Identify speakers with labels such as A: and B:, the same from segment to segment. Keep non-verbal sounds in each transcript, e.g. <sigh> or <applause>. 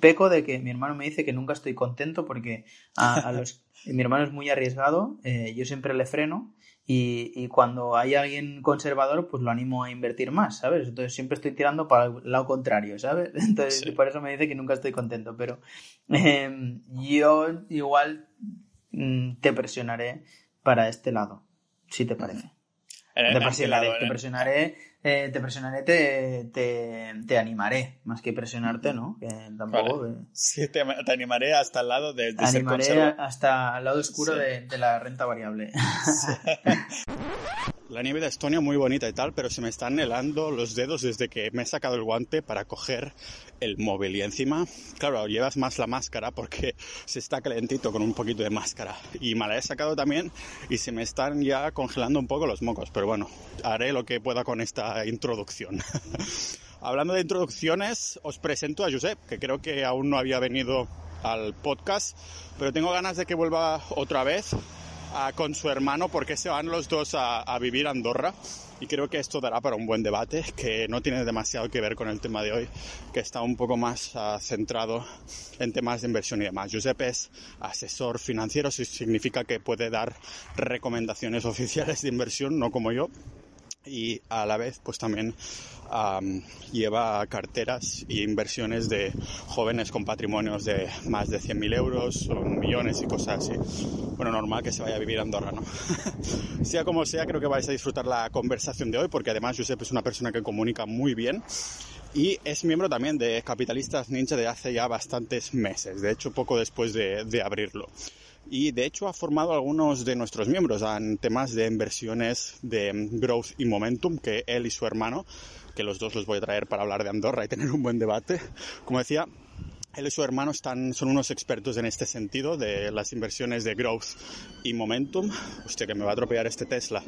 A: peco de que mi hermano me dice que nunca estoy contento porque a, los, <laughs> mi hermano es muy arriesgado, eh, yo siempre le freno y, cuando hay alguien conservador, pues lo animo a invertir más, ¿sabes? Entonces siempre estoy tirando para el lado contrario, ¿sabes? <laughs> Entonces por eso me dice que nunca estoy contento, pero em, yo igual mm, te presionaré para este lado, si te parece. Te presionaré, te presionaré eh, te presionaré, te, te, animaré, más que presionarte, ¿no? Que tampoco.
B: Sí, te, animaré hasta el lado de,
A: de animaré hasta el lado oscuro de, de, la renta variable. <laughs>
B: La nieve de Estonia muy bonita y tal, pero se me están helando los dedos desde que me he sacado el guante para coger el móvil. Y encima, claro, llevas más la máscara porque <laughs> se está calentito con un poquito de máscara. Y me la he sacado también y se me están ya congelando un poco los mocos. Pero bueno, haré lo que pueda con esta introducción. <laughs> Hablando de introducciones, os presento a Josep, que creo que aún no había venido al podcast, pero tengo ganas de que vuelva otra vez con su hermano porque se van los dos a, vivir a Andorra y creo que esto dará para un buen debate que no tiene demasiado que ver con el tema de hoy, que está un poco más ah, centrado en temas de inversión y demás. Giuseppe es asesor financiero, eso significa que puede dar recomendaciones <laughs> oficiales de inversión, no como yo, y a la vez pues también lleva carteras e inversiones de jóvenes con patrimonios de más de 100.000 euros o millones y cosas así. Bueno, normal que se vaya a vivir a Andorra, ¿no? <laughs> sea como sea, creo que vais a disfrutar la conversación de hoy porque además Josep es una persona que comunica muy bien y es miembro también de Capitalistas Ninja de hace ya bastantes meses, de hecho poco después de, de abrirlo y de hecho ha formado a algunos de nuestros miembros en temas de inversiones de growth y momentum que él y su hermano, que los dos los voy a traer para hablar de Andorra y tener un buen debate, como decía, él y su hermano están, son unos expertos en este sentido de las inversiones de growth y momentum. Hostia, que me va a atropellar este Tesla.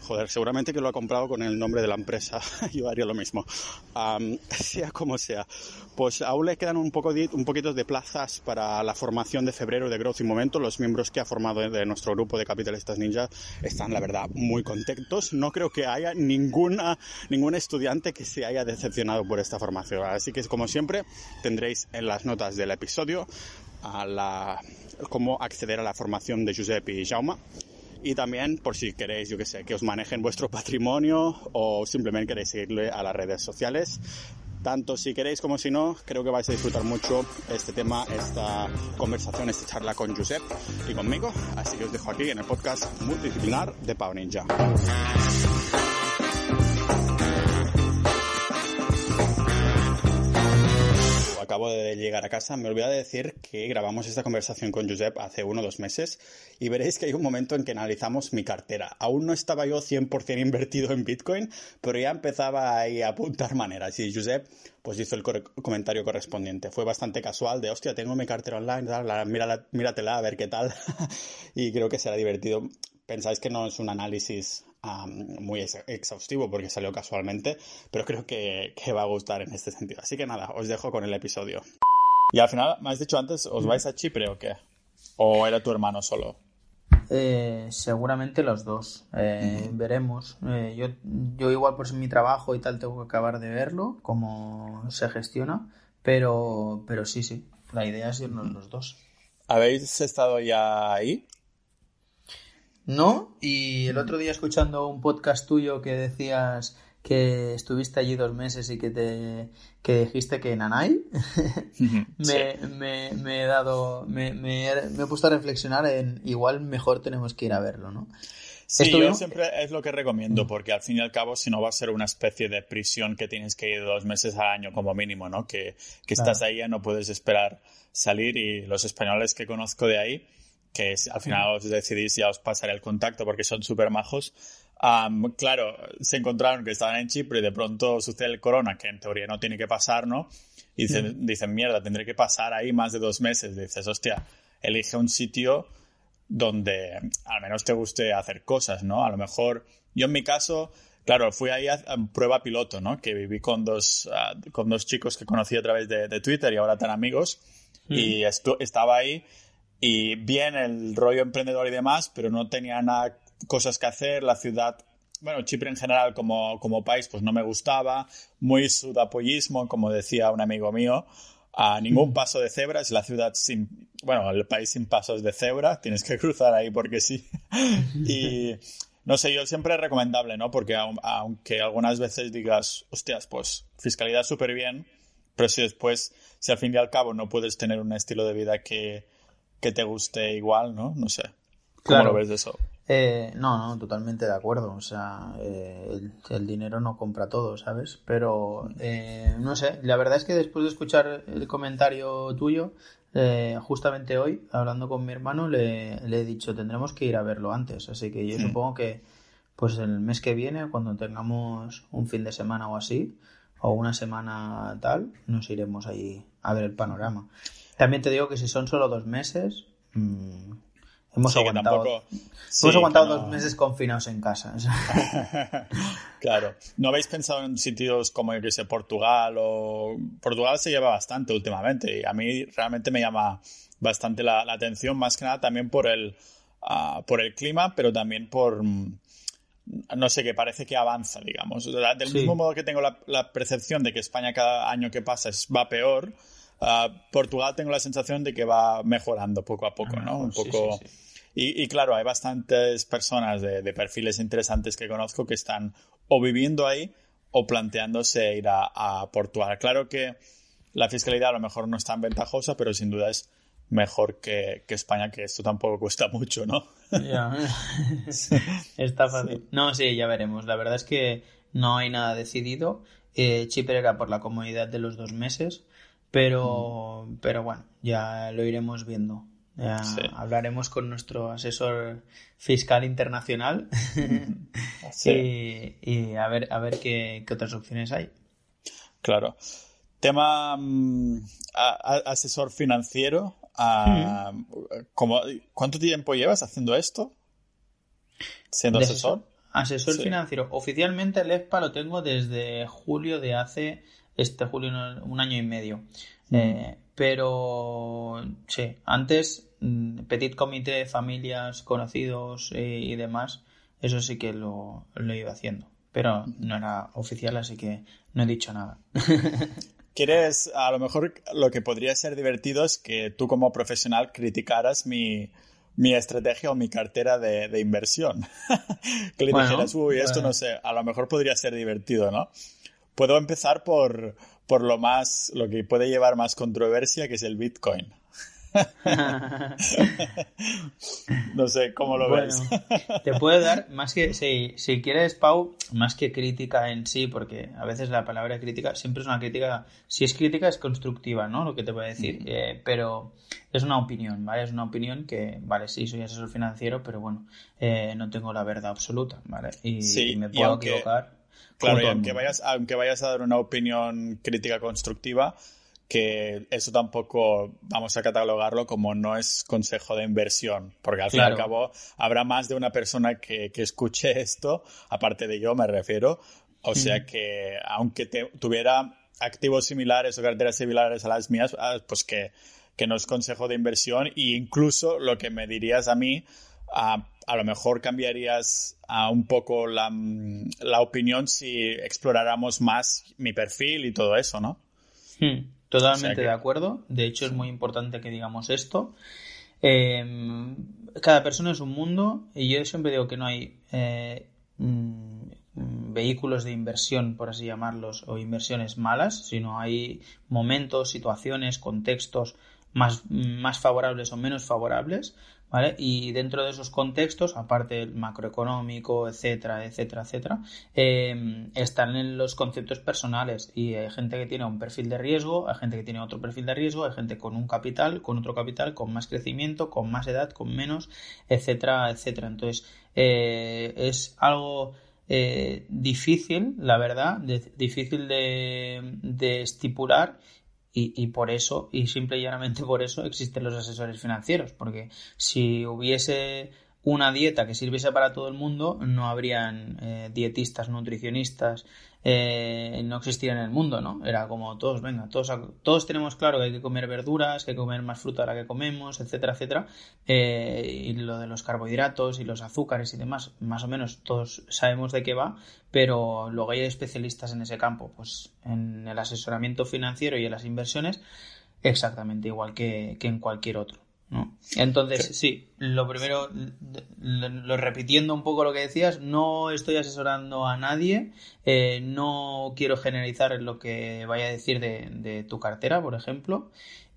B: Joder, seguramente que lo ha comprado con el nombre de la empresa. <laughs> Yo haría lo mismo. <laughs> sea como sea. Pues aún le quedan un, poco de, un poquito de plazas para la formación de febrero de Growth y Momentum. Los miembros que ha formado de nuestro grupo de Capitalistas Ninja están, la verdad, muy contentos. No creo que haya ninguna, ningún estudiante que se haya decepcionado por esta formación. Así que, como siempre, tendréis en las notas del episodio a la, cómo acceder a la formación de Giuseppe y Jaume. Y también, por si queréis, yo que sé, que os manejen vuestro patrimonio o simplemente queréis seguirle a las redes sociales. Tanto si queréis como si no, creo que vais a disfrutar mucho este tema, esta conversación, esta charla con Josep y conmigo. Así que os dejo aquí en el podcast multidisciplinar de Pau Ninja. Acabo de llegar a casa, me olvidé de decir que grabamos esta conversación con Josep hace uno o dos meses y veréis que hay un momento en que analizamos mi cartera. Aún no estaba yo 100% invertido en Bitcoin, pero ya empezaba ahí a apuntar maneras y Josep pues hizo el comentario correspondiente. Fue bastante casual de, hostia, tengo mi cartera online, míratela a ver qué tal. <laughs> y creo que será divertido. Pensáis que no es un análisis muy exhaustivo porque salió casualmente, pero creo que, va a gustar en este sentido. Así que nada, os dejo con el episodio. Y al final, me has dicho antes, ¿os vais a Chipre o qué? ¿O era tu hermano solo?
A: Eh, seguramente los dos. Eh, veremos. Eh, yo, yo igual por mi trabajo y tal tengo que acabar de verlo, cómo se gestiona, pero, pero sí, sí. La idea es irnos los dos.
B: ¿Habéis estado ya ahí?
A: No, y el otro día escuchando un podcast tuyo que decías que estuviste allí dos meses y que te que dijiste que Nanay. <laughs> Me, me, he dado me, me, he puesto a reflexionar en igual mejor tenemos que ir a verlo, ¿no?
B: Sí, yo siempre es lo que recomiendo, porque al fin y al cabo, si no va a ser una especie de prisión que tienes que ir dos meses al año como mínimo, ¿no? Que, que estás ahí ya no puedes esperar salir y los españoles que conozco de ahí, que al final os decidís, ya os pasaré el contacto porque son súper majos. claro, se encontraron que estaban en Chipre y de pronto sucede el corona, que en teoría no tiene que pasar, ¿no? Y dicen, dicen mierda, tendré que pasar ahí más de dos meses. dices, hostia, elige un sitio donde al menos te guste hacer cosas, ¿no? A lo mejor, yo en mi caso, claro, fui ahí a, prueba piloto, ¿no? Que viví con dos, ah, con dos chicos que conocí a través de, Twitter y ahora tan amigos. Y estaba ahí y bien el rollo emprendedor y demás, pero no tenía nada, cosas que hacer, la ciudad, bueno, Chipre en general como, como país pues no me gustaba, muy sudapollismo, como decía un amigo mío,
C: a ningún paso de cebra, es la ciudad sin, bueno, el país sin pasos de cebra, tienes que <laughs> cruzar ahí porque sí. <laughs> y no sé, yo siempre es recomendable, ¿no? Porque aunque algunas veces digas, hostias, pues fiscalidad súper bien, pero si después, si al fin y al cabo no puedes tener un estilo de vida que, que te guste igual, ¿no? No sé. ¿Cómo lo ves de eso?
A: Eh, no, no, totalmente de acuerdo. O sea, eh, el, dinero no compra todo, ¿sabes? Pero, eh, no sé, la verdad es que después de escuchar el comentario tuyo, justamente hoy, hablando con mi hermano, le, he dicho, tendremos que ir a verlo antes. Así que yo supongo que, pues el mes que viene, cuando tengamos un fin de semana o así, o una semana tal, nos iremos ahí a ver el panorama. También te digo que si son solo dos meses, mmm, Hemos aguantado, hemos aguantado dos meses confinados en casa. <laughs>
C: claro. ¿No habéis pensado en sitios como, que sé, Portugal o... Portugal se lleva bastante últimamente y a mí realmente me llama bastante la, atención, más que nada también por el, ah, por el clima, pero también por... Mm, no sé, que parece que avanza, digamos. Del mismo modo que tengo la, percepción de que España cada año que pasa va peor, ah, Portugal tengo la sensación de que va mejorando poco a poco, ¿no? Un poco... Y, claro, hay bastantes personas de, perfiles interesantes que conozco que están o viviendo ahí o planteándose ir a, Portugal. Claro que la fiscalidad a lo mejor no es tan ventajosa, pero sin duda es mejor que, España, que esto tampoco cuesta mucho, ¿no? Ya. <laughs>
A: Está fácil. No, sí, ya veremos. La verdad es que no hay nada decidido. Eh, Chipre era por la comodidad de los dos meses, pero, mm. pero bueno, ya lo iremos viendo. Hablaremos con nuestro asesor fiscal internacional <laughs> <laughs> y, a ver, a ver qué, otras opciones hay.
C: Claro. Tema mm, asesor financiero. Ah, ¿Cuánto tiempo llevas haciendo esto? ¿Siendo asesor?
A: Asesor financiero. Oficialmente el EFPA lo tengo desde julio de hace, este julio, un año y medio. Eh, pero sí, antes mm, petit comité, familias, conocidos eh, y demás, eso sí que lo, lo iba haciendo. Pero no era oficial, así que no he dicho nada. <laughs>
C: ¿Quieres, a lo mejor lo que podría ser divertido es que tú como profesional criticaras mi, mi estrategia o mi cartera de, inversión? <laughs> que le dijeras, uy, esto no sé, a lo mejor podría ser divertido, ¿no? Puedo empezar por, por lo más, lo que puede llevar más controversia, que es el Bitcoin. <laughs> no sé, ¿cómo lo ves?
A: te puede dar, <laughs> más que, si, si quieres, Pau, más que crítica en sí, porque a veces la palabra crítica siempre es una crítica, si es crítica es constructiva, ¿no? Lo que te voy a decir, eh, pero es una opinión, ¿vale? Es una opinión que, vale, sí, soy asesor financiero, pero bueno, eh, no tengo la verdad absoluta, ¿vale? Y, me puedo equivocar
C: Claro, y aunque vayas, aunque vayas a dar una opinión crítica constructiva, que eso tampoco vamos a catalogarlo como no es consejo de inversión, porque al fin y al cabo habrá más de una persona que, escuche <laughs> esto, aparte de yo me refiero, o sea que aunque tuviera activos similares o carteras similares a las mías, ah, pues que, que no es consejo de inversión e incluso lo que me dirías a mí, a, a lo mejor cambiarías a un poco la, la, opinión si exploráramos más mi perfil y todo eso, ¿no?
A: Hmm, totalmente de acuerdo. De hecho, es muy importante que digamos esto. Em, cada persona es un mundo y yo siempre digo que no hay eh, mm, vehículos de inversión, por así llamarlos, o inversiones malas, sino hay momentos, situaciones, contextos más, más favorables o menos favorables y dentro de esos contextos, aparte del macroeconómico, etcétera, etcétera, etcétera, eh, están en los conceptos personales y hay gente que tiene un perfil de riesgo, hay gente que tiene otro perfil de riesgo, hay gente con un capital, con otro capital, con más crecimiento, con más edad, con menos, etcétera, etcétera. Entonces, eh, es algo eh, difícil, la verdad, difícil de estipular y, por eso, y simple y llanamente por eso, existen los asesores financieros, porque si hubiese una dieta que sirviese para todo el mundo, no habrían eh, dietistas, nutricionistas, eh, no existiría en el mundo, ¿no? Era como todos, venga, todos, todos tenemos claro que hay que comer verduras, que hay que comer más fruta la que comemos, etcétera, etcétera. Eh, y lo de los carbohidratos y los azúcares y demás, más o menos todos sabemos de qué va, pero luego hay especialistas en ese campo, pues en el asesoramiento financiero y en las inversiones exactamente igual que, en cualquier otro. ¿No? Entonces, sí. lo primero, lo, repitiendo un poco lo que decías, no estoy asesorando a nadie, eh, no quiero generalizar lo que vaya a decir de, de tu cartera, por ejemplo,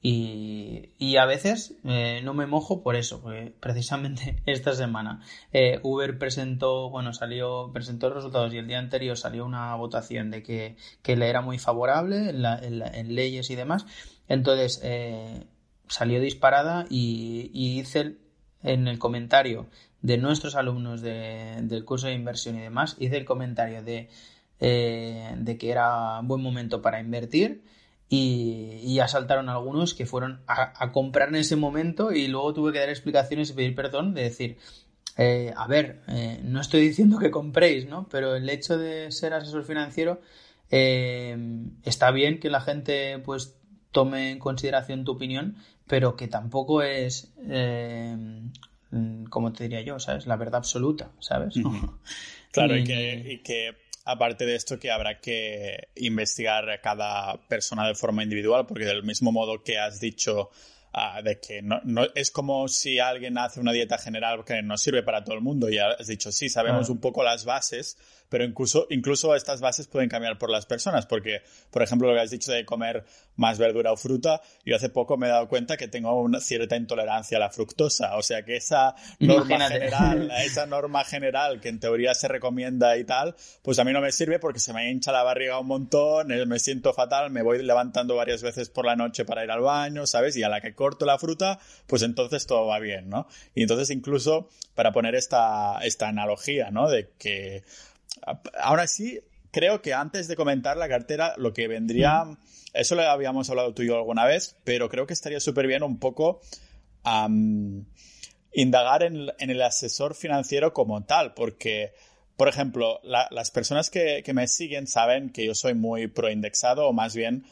A: y, a veces eh, no me mojo por eso, porque precisamente <laughs> esta semana eh, Uber presentó, bueno, salió, presentó los resultados y el día anterior salió una votación de que, le era muy favorable en, leyes y demás. Entonces eh, salió disparada y, hice en el comentario de nuestros alumnos del curso de inversión y demás, hice el comentario de, de que era buen momento para invertir y, ya saltaron algunos que fueron a, comprar en ese momento y luego tuve que dar explicaciones y pedir perdón de decir, eh, a ver, eh, no estoy diciendo que compréis, ¿no? Pero el hecho de ser asesor financiero eh, está bien que la gente pues tome en consideración tu opinión, pero que tampoco es, como te diría yo, ¿sabes? La verdad absoluta, ¿sabes? <laughs>
C: Claro, y que Aparte de esto, que habrá que investigar a cada persona de forma individual, porque del mismo modo que has dicho ah, de que no, es como si alguien hace una dieta general que no sirve para todo el mundo y has dicho, sí, sabemos un poco las bases, pero incluso, incluso estas bases pueden cambiar por las personas, porque, por ejemplo, lo que has dicho de comer más verdura o fruta, yo hace poco me he dado cuenta que tengo una cierta intolerancia a la fructosa, o sea que esa norma general, <laughs> esa norma general que en teoría se recomienda y tal, pues a mí no me sirve porque se me hincha la barriga un montón, eh, me siento fatal, me voy levantando varias veces por la noche para ir al baño, ¿sabes? Y a la que corto la fruta, pues entonces todo va bien, ¿no? Y entonces incluso para poner esta, esta analogía, ¿no? De que Ahora sí, creo que antes de comentar la cartera, lo que vendría, eso lo habíamos hablado tú y yo alguna vez, pero creo que estaría súper bien un poco indagar en, el asesor financiero como tal, porque, por ejemplo, las personas que, me siguen saben que yo soy muy pro indexado o más bien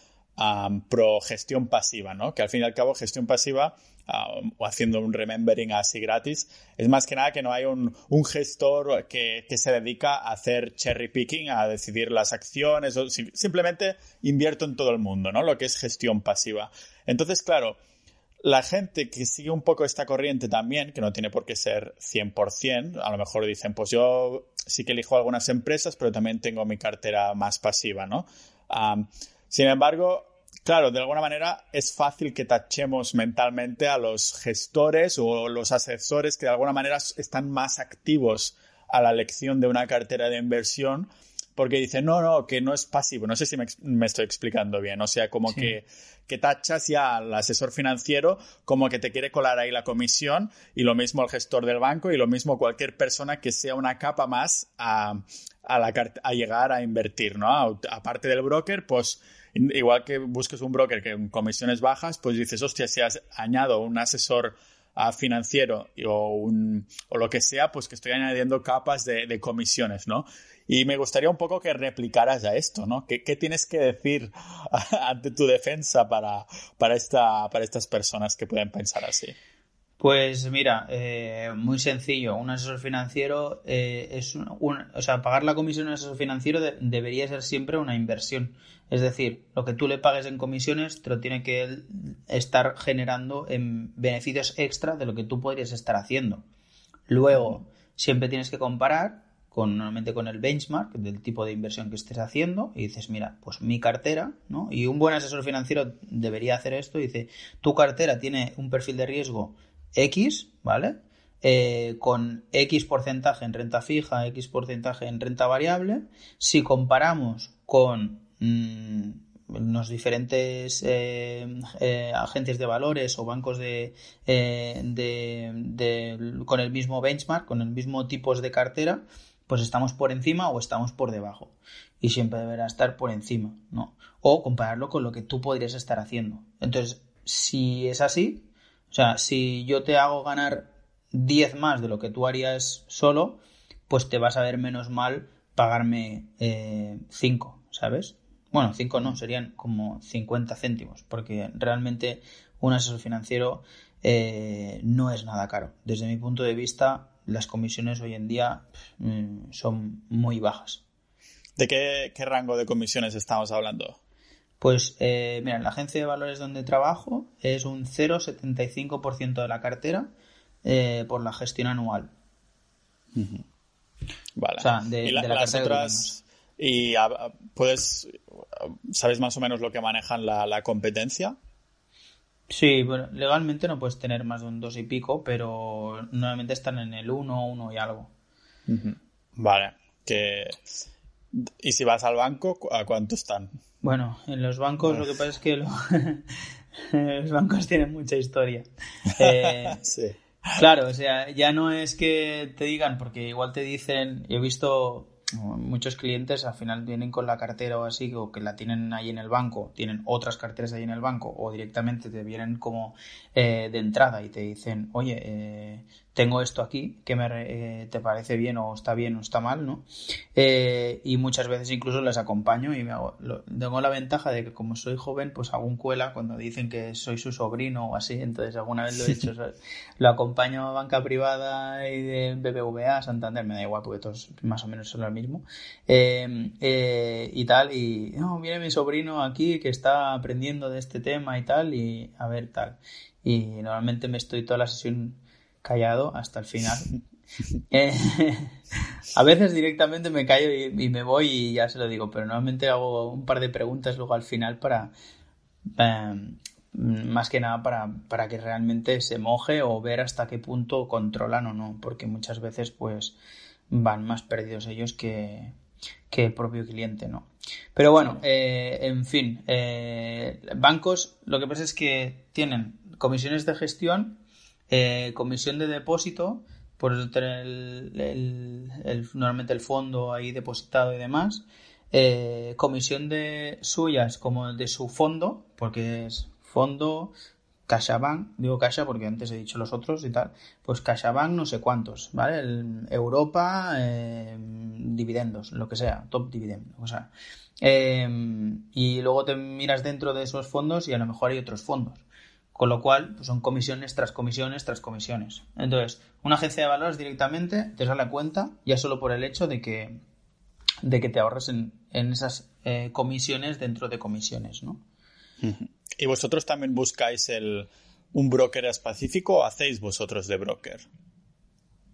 C: pro gestión pasiva, ¿no? Que al fin y al cabo gestión pasiva o haciendo un remembering así gratis, es más que nada que no hay un, gestor que, se dedica a hacer cherry picking, a decidir las acciones, o simplemente invierto en todo el mundo, ¿no? Lo que es gestión pasiva. Entonces, claro, la gente que sigue un poco esta corriente también, que no tiene por qué ser 100%, a lo mejor dicen, pues yo sí que elijo algunas empresas, pero también tengo mi cartera más pasiva, ¿no? sin embargo, Claro, de alguna manera es fácil que tachemos mentalmente a los gestores o los asesores que de alguna manera están más activos a la elección de una cartera de inversión porque dicen, no, no, que no es pasivo. No sé si me, estoy explicando bien. O sea, como que, que tachas ya al asesor financiero como que te quiere colar ahí la comisión y lo mismo al gestor del banco y lo mismo cualquier persona que sea una capa más a, a, la, a llegar a invertir, ¿no? Aparte del broker, pues igual que busques un broker que en comisiones bajas, pues dices, hostia, si has añado un asesor ah, financiero o, un, o lo que sea, pues que estoy añadiendo capas de, comisiones, ¿no? Y me gustaría un poco que replicaras a esto, ¿no? ¿Qué, tienes que decir <laughs> ante tu defensa para, para, esta, para estas personas que pueden pensar así?
A: Pues mira, eh, muy sencillo. Un asesor financiero eh, es un, o sea, pagar la comisión a un asesor financiero debería ser siempre una inversión. Es decir, lo que tú le pagues en comisiones te lo tiene que estar generando en beneficios extra de lo que tú podrías estar haciendo. Luego, siempre tienes que comparar con normalmente con el benchmark del tipo de inversión que estés haciendo y dices, mira, pues mi cartera, ¿no? Y un buen asesor financiero debería hacer esto, dice, tu cartera tiene un perfil de riesgo X, ¿vale? Eh, con X porcentaje en renta fija, X porcentaje en renta variable. Si comparamos con mm, los diferentes eh, eh, agentes de valores o bancos de, con el mismo benchmark, con el mismo tipos de cartera, pues estamos por encima o estamos por debajo. Y siempre deberá estar por encima, ¿no? O compararlo con lo que tú podrías estar haciendo. Entonces, si es así, o sea, si yo te hago ganar 10 más de lo que tú harías solo, pues te vas a ver menos mal pagarme 5, eh, ¿sabes? Bueno, 5 no, serían como 50 céntimos, porque realmente un asesor financiero eh, no es nada caro. Desde mi punto de vista, las comisiones hoy en día mm, son muy bajas.
C: ¿De qué rango de comisiones estamos hablando?
A: Pues eh, mira, en la agencia de valores donde trabajo es un 0,75% de la cartera eh, por la gestión anual.
C: Vale. O sea, de, la, las otras. ¿Y puedes. ¿Sabes más o menos lo que manejan la, competencia?
A: Sí, bueno, legalmente no puedes tener más de un 2 y pico, pero normalmente están en el 1, 1 y algo.
C: Vale. Que... ¿Y si vas al banco, a cuánto están?
A: Bueno, en los bancos lo que pasa es que <laughs> los bancos tienen mucha historia. Eh, <laughs> sí. Claro, o sea, ya no es que te digan, porque igual te dicen, he visto muchos clientes al final vienen con la cartera o así, o que la tienen ahí en el banco, tienen otras carteras ahí en el banco, o directamente te vienen como eh, de entrada y te dicen, oye, eh, tengo esto aquí, que me, eh, te parece bien o está bien o está mal, ¿no? Eh, y muchas veces incluso les acompaño y me hago, tengo la ventaja de que como soy joven, pues hago un cuela cuando dicen que soy su sobrino o así, entonces alguna vez lo he hecho, lo acompaño a banca privada y de BBVA, Santander, me da igual porque todos más o menos son lo mismo, eh, y tal, y no, viene mi sobrino aquí que está aprendiendo de este tema y tal, y a ver tal. Y normalmente me estoy toda la sesión callado hasta el final. Eh, <laughs> a veces directamente me callo y, me voy y ya se lo digo, pero normalmente hago un par de preguntas luego al final para, em, más que nada para, para, que realmente se moje o ver hasta qué punto controlan o no, porque muchas veces pues van más perdidos ellos que, que el propio cliente, ¿no? Pero bueno, eh, en fin, eh, bancos lo que pasa es que tienen comisiones de gestión eh, comisión de depósito, por tener el, normalmente el fondo ahí depositado y demás. Eh, comisión de suyas como de su fondo, porque es fondo, CaixaBank, digo Caixa porque antes he dicho los otros y tal, pues CaixaBank no sé cuántos, ¿vale? Europa, eh, dividendos, lo que sea, top dividend, o sea. y luego te miras dentro de esos fondos y a lo mejor hay otros fondos. Con lo cual, pues son comisiones tras comisiones tras comisiones. Entonces, una agencia de valores directamente te sale a cuenta ya solo por el hecho de que, de que te ahorres en, esas eh, comisiones dentro de comisiones, ¿no?
C: ¿Y vosotros también buscáis el, un broker específico o hacéis vosotros de broker?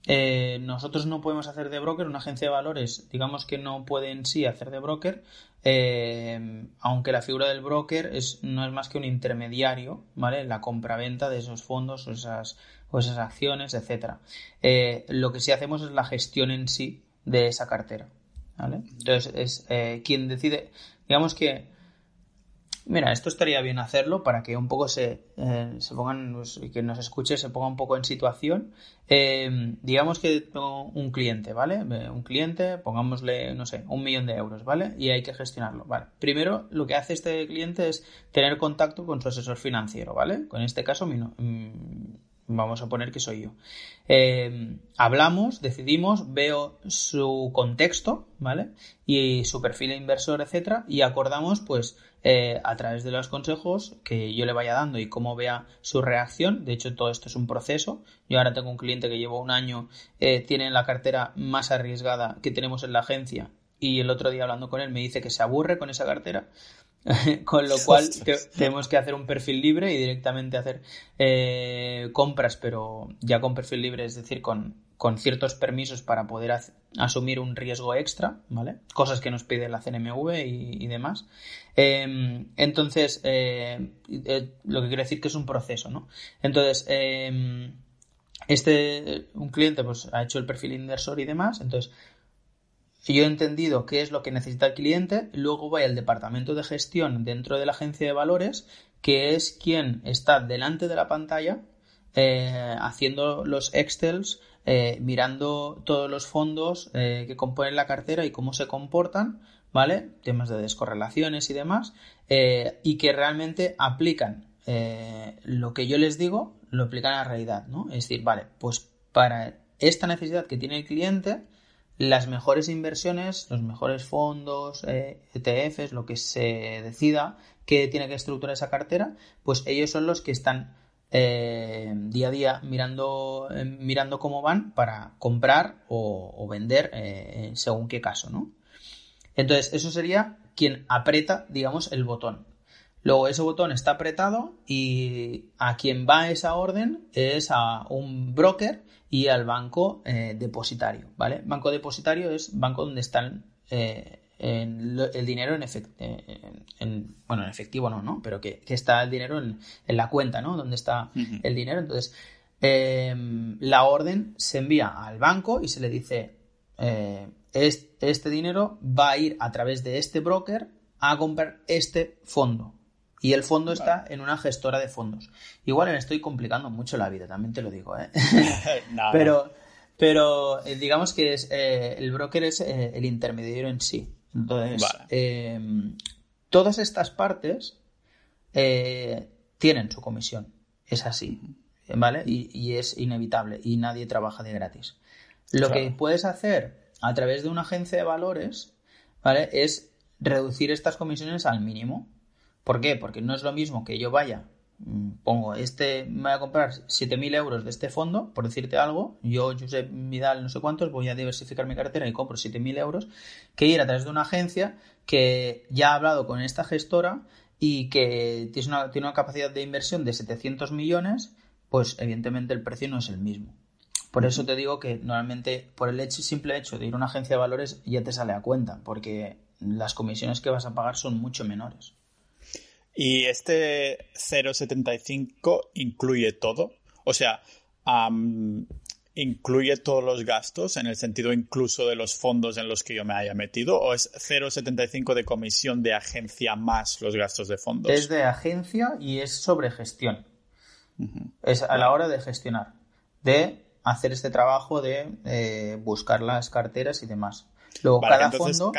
A: Eh, nosotros no podemos hacer de broker, una agencia de valores, digamos que no puede en sí hacer de broker, eh, aunque la figura del broker es, no es más que un intermediario, ¿vale? La compraventa de esos fondos o esas, o esas acciones, etcétera. Eh, lo que sí hacemos es la gestión en sí de esa cartera, ¿vale? Entonces es quien decide, digamos que Mira, esto estaría bien hacerlo para que un poco se, eh, se pongan, pues, que nos escuche, se ponga un poco en situación. Eh, digamos que tengo un cliente, ¿vale? Un cliente, pongámosle, no sé, un millón de euros, ¿vale? Y hay que gestionarlo. Primero, lo que hace este cliente es tener contacto con su asesor financiero, ¿vale? Con este caso, mi, mm, vamos a poner que soy yo. Eh, hablamos, decidimos, veo su contexto, ¿vale? Y su perfil de inversor, etcétera, y acordamos, pues, eh, a través de los consejos que yo le vaya dando y cómo vea su reacción. De hecho, todo esto es un proceso. Yo ahora tengo un cliente que llevo un año, eh, tiene la cartera más arriesgada que tenemos en la agencia y el otro día hablando con él me dice que se aburre con esa cartera. <laughs> con lo cual tenemos que hacer un perfil libre y directamente hacer eh, compras, pero ya con perfil libre, es decir, con, con ciertos permisos para poder asumir un riesgo extra, ¿vale? Cosas que nos pide la CNMV y, demás. Em, entonces, eh, eh, lo que quiere decir que es un proceso, ¿no? Entonces, em, este, un cliente pues ha hecho el perfil inversor y demás, entonces yo he entendido qué es lo que necesita el cliente, luego voy al departamento de gestión dentro de la agencia de valores, que es quien está delante de la pantalla eh, haciendo los Excels eh, mirando todos los fondos eh, que componen la cartera y cómo se comportan, ¿vale? Temas de descorrelaciones y demás, eh, y que realmente aplican lo que yo les digo, lo aplican a la realidad, ¿no? Es decir, vale, pues para esta necesidad que tiene el cliente, las mejores inversiones, los mejores fondos, ETFs, e lo que se decida que tiene que estructurar esa cartera, pues ellos son los que están eh, día a día mirando, eh, mirando cómo van para comprar o, vender eh, según qué caso, ¿no? Entonces, eso sería quien aprieta, digamos, el botón. Luego ese botón está apretado y a quien va esa orden es a un broker y al banco depositario, ¿vale? Banco depositario es banco donde están eh, el dinero en, en, bueno, en efectivo no, ¿no? Pero que, está el dinero en, la cuenta, ¿no? Donde está el dinero. Entonces, em, la orden se envía al banco y se le dice, eh, este dinero va a ir a través de este broker a comprar este fondo, y el fondo está en una gestora de fondos. Igual me estoy complicando mucho la vida, también te lo digo, ¿eh? <laughs> pero, pero eh, digamos que es, eh, el broker es eh, el intermediario en sí. Entonces, em, todas estas partes tienen su comisión. Es así, ¿vale? Y, es inevitable y nadie trabaja de gratis. Lo que puedes hacer a través de una agencia de valores, ¿vale? Es reducir estas comisiones al mínimo. ¿Por qué? Porque no es lo mismo que yo vaya, pongo, este, me voy a comprar 7.000 euros de este fondo, por decirte algo, yo, Josep Vidal, no sé cuántos, voy a diversificar mi cartera y compro 7.000 euros, que ir a través de una agencia que ya ha hablado con esta gestora y que tiene una, tiene una capacidad de inversión de 700 millones, pues evidentemente el precio no es el mismo. Por eso te digo que normalmente por el hecho, simple hecho de ir a una agencia de valores ya te sale a cuenta, porque las comisiones que vas a pagar son mucho menores.
C: Y este 0,75 incluye todo. O sea, incluye todos los gastos en el sentido incluso de los fondos en los que yo me haya metido o es 0,75 de comisión de agencia más los gastos de fondos.
A: Es de agencia y es sobre gestión. Es a la hora de gestionar, de hacer este trabajo de eh, buscar las carteras y demás. Luego cada fondo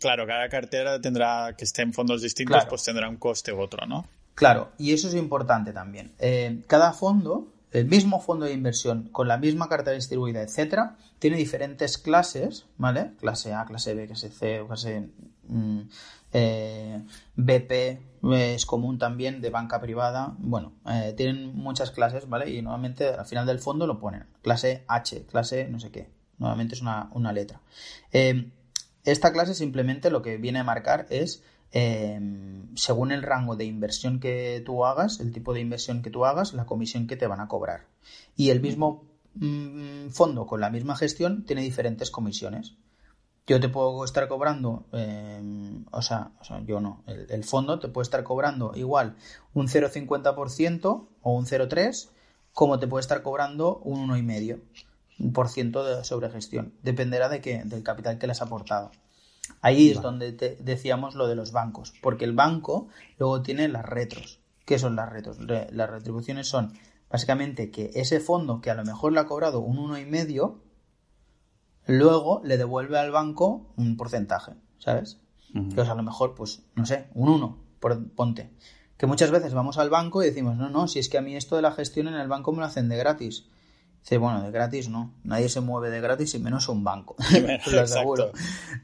C: Claro, cada cartera tendrá, que esté en fondos distintos, pues tendrá un coste u otro, ¿no?
A: Claro, y eso es importante también. Eh, cada fondo, el mismo fondo de inversión, con la misma cartera distribuida, etcétera, tiene diferentes clases, ¿vale? Clase A, clase B, clase C, clase mm, eh, BP, eh, es común también de banca privada. Bueno, tienen muchas clases, ¿vale? Y nuevamente al final del fondo lo ponen. Clase H, clase no sé qué. Nuevamente es una, una letra. Esta clase simplemente lo que viene a marcar es, em, según el rango de inversión que tú hagas, el tipo de inversión que tú hagas, la comisión que te van a cobrar. Y el mismo mm, fondo con la misma gestión tiene diferentes comisiones. Yo te puedo estar cobrando, em, o, sea, yo no, el, fondo te puede estar cobrando igual un 0,50% o un 0,3%, como te puede estar cobrando un 1,5% por ciento de sobregestión. Dependerá de que, del capital que le has aportado. Ahí es donde te decíamos lo de los bancos, porque el banco luego tiene las retros. ¿Qué son las retros? Las retribuciones son básicamente que ese fondo que a lo mejor le ha cobrado un uno y medio, luego le devuelve al banco un porcentaje, ¿sabes? Entonces a lo mejor, pues, no sé, un 1, ponte. Que muchas veces vamos al banco y decimos, no, no, si es que a mí esto de la gestión en el banco me lo hacen de gratis. Dice, bueno, de gratis no. Nadie se mueve de gratis y menos un banco. <laughs> <laughs> lo
C: aseguro.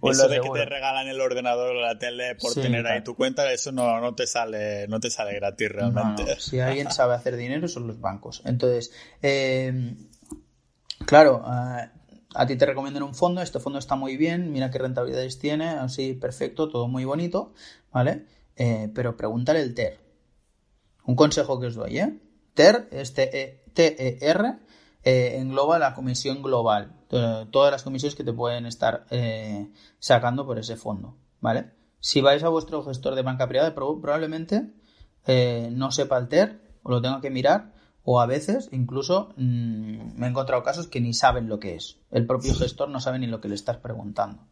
C: Pues eso de que te regalan el ordenador o la tele por tener ahí tu cuenta, eso no, no, te sale, no te sale gratis realmente.
A: Si <laughs> alguien sabe hacer dinero son los bancos. Entonces, eh, claro, a ti te recomiendan un fondo, este fondo está muy bien, mira qué rentabilidades tiene, así perfecto, todo muy bonito, ¿vale? Eh, pero pregúntale el TER. Un consejo que os doy, ¿eh? TER es T-E-R eh, engloba la comisión global, todas las comisiones que te pueden estar eh, sacando por ese fondo, ¿vale? Si vais a vuestro gestor de banca privada, probablemente eh, no sepa el TER o lo tenga que mirar o a veces incluso mm, me he encontrado casos que ni saben lo que es. El propio <laughs> gestor no sabe ni lo que le estás preguntando.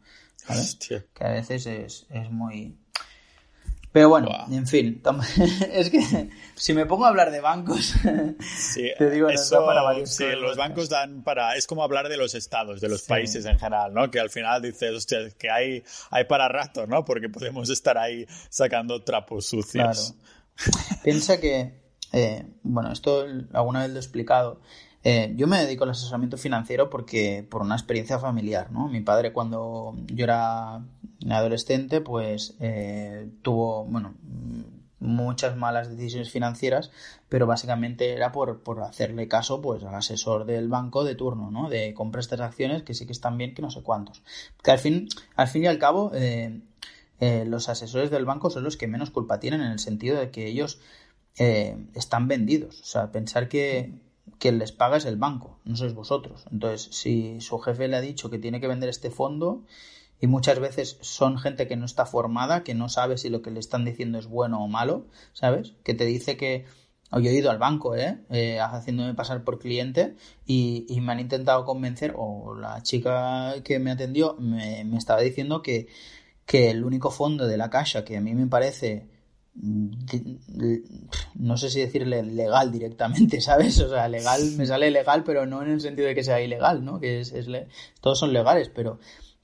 A: Que a veces es, es muy, pero bueno, en fin, <laughs> es que si me pongo a hablar de bancos, <laughs> te digo,
C: eso, para varios Sí, los bancos dan para, es como hablar de los estados, de los países en general, ¿no? Que al final dices, hostia, que hay, hay para rato, ¿no? Porque podemos estar ahí sacando trapos sucios.
A: Claro. Piensa que, eh, bueno, esto alguna vez lo he explicado, eh, yo me dedico al asesoramiento financiero porque por una experiencia familiar, ¿no? Mi padre cuando yo era adolescente, pues eh, tuvo, bueno, muchas malas decisiones financieras, pero básicamente era por, por, hacerle caso pues al asesor del banco de turno, ¿no? De compra estas acciones que sí que están bien, que no sé cuántos. Que al fin, al fin y al cabo, eh, eh, los asesores del banco son los que menos culpa tienen en el sentido de que ellos están vendidos. O sea, pensar que quien les paga es el banco, no sois vosotros. Entonces, si su jefe le ha dicho que tiene que vender este fondo y muchas veces son gente que no está formada, que no sabe si lo que le están diciendo es bueno o malo, ¿sabes? Que te dice que yo he ido al banco, ¿eh? ¿eh? haciéndome pasar por cliente y, me han intentado convencer, o la chica que me atendió me, me estaba diciendo que, que el único fondo de la caja que a mí me parece no sé si decirle legal directamente, <laughs> ¿sabes? O sea, legal me sale legal, pero no en el sentido de que sea ilegal, ¿no? Que es, todos son legales, pero,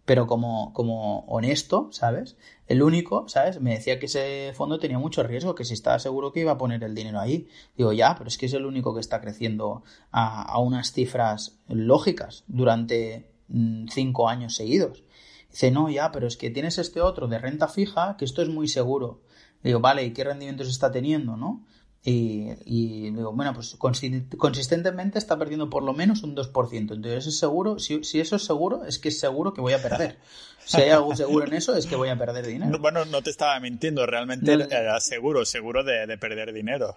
A: pero como, como honesto, ¿sabes? El único, ¿sabes? Me decía que ese fondo tenía mucho riesgo, que si estaba seguro que iba a poner el dinero ahí. Digo, ya, pero es que es el único que está creciendo a, a unas cifras lógicas durante mm, cinco años seguidos. Dice, no, ya, pero es que tienes este otro de renta fija, que esto es muy seguro digo, vale, ¿y qué rendimientos está teniendo, no? Y, y digo, bueno, pues consistentemente está perdiendo por lo menos un 2%. Entonces es seguro, si, si, eso es seguro, es que es seguro que voy a perder. Si hay algo seguro en eso, es que voy a perder dinero.
C: bueno, no te estaba mintiendo, realmente era seguro, seguro de, perder dinero.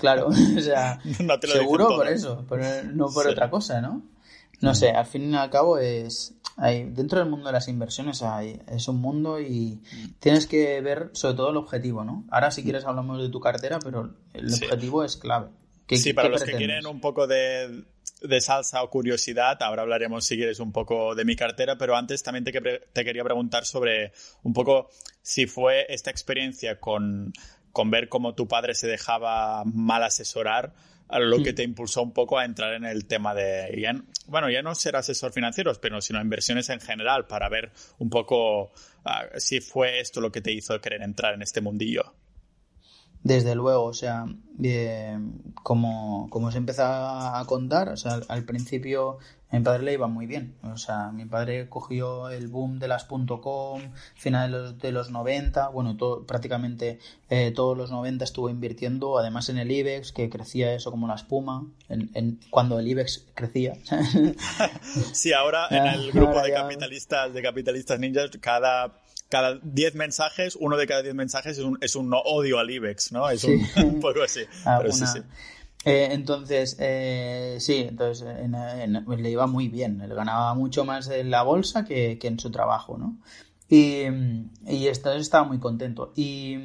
A: Claro, <laughs> o sea, seguro por eso, pero no por otra cosa, ¿no? No sé, al fin y al cabo es, dentro del mundo de las inversiones hay, es un mundo y tienes que ver sobre todo el objetivo, ¿no? Ahora si quieres hablamos de tu cartera, pero el objetivo es clave.
C: sí, para los que quieren un poco de, salsa o curiosidad, ahora hablaremos si quieres un poco de mi cartera, pero antes también te, te quería preguntar sobre un poco si fue esta experiencia con, con ver cómo tu padre se dejaba mal asesorar lo que te impulsó un poco a entrar en el tema de, bueno, ya no ser asesor financiero, pero sino inversiones en general, para ver un poco ah, si fue esto lo que te hizo querer entrar en este mundillo.
A: Desde luego, o sea, eh, como, como os empezado a contar, o sea, al principio a mi padre le iba muy bien. O sea, mi padre cogió el boom de las .com, finales de los, de los 90, bueno, todo, prácticamente eh, todos los 90 estuvo invirtiendo, además en el IBEX, que crecía eso como la espuma, en, cuando el IBEX crecía. <laughs>
C: sí, ahora en el grupo de capitalistas, de capitalistas ninjas, cada cada 10 mensajes, uno de cada 10 mensajes es un, es un odio al IBEX, ¿no? Es <laughs> un, poco así. <laughs> Pero sí, sí.
A: Eh, entonces, eh, sí, entonces le iba muy bien. Él ganaba mucho más en la bolsa que, en su trabajo, ¿no? Y, y entonces estaba muy contento. Y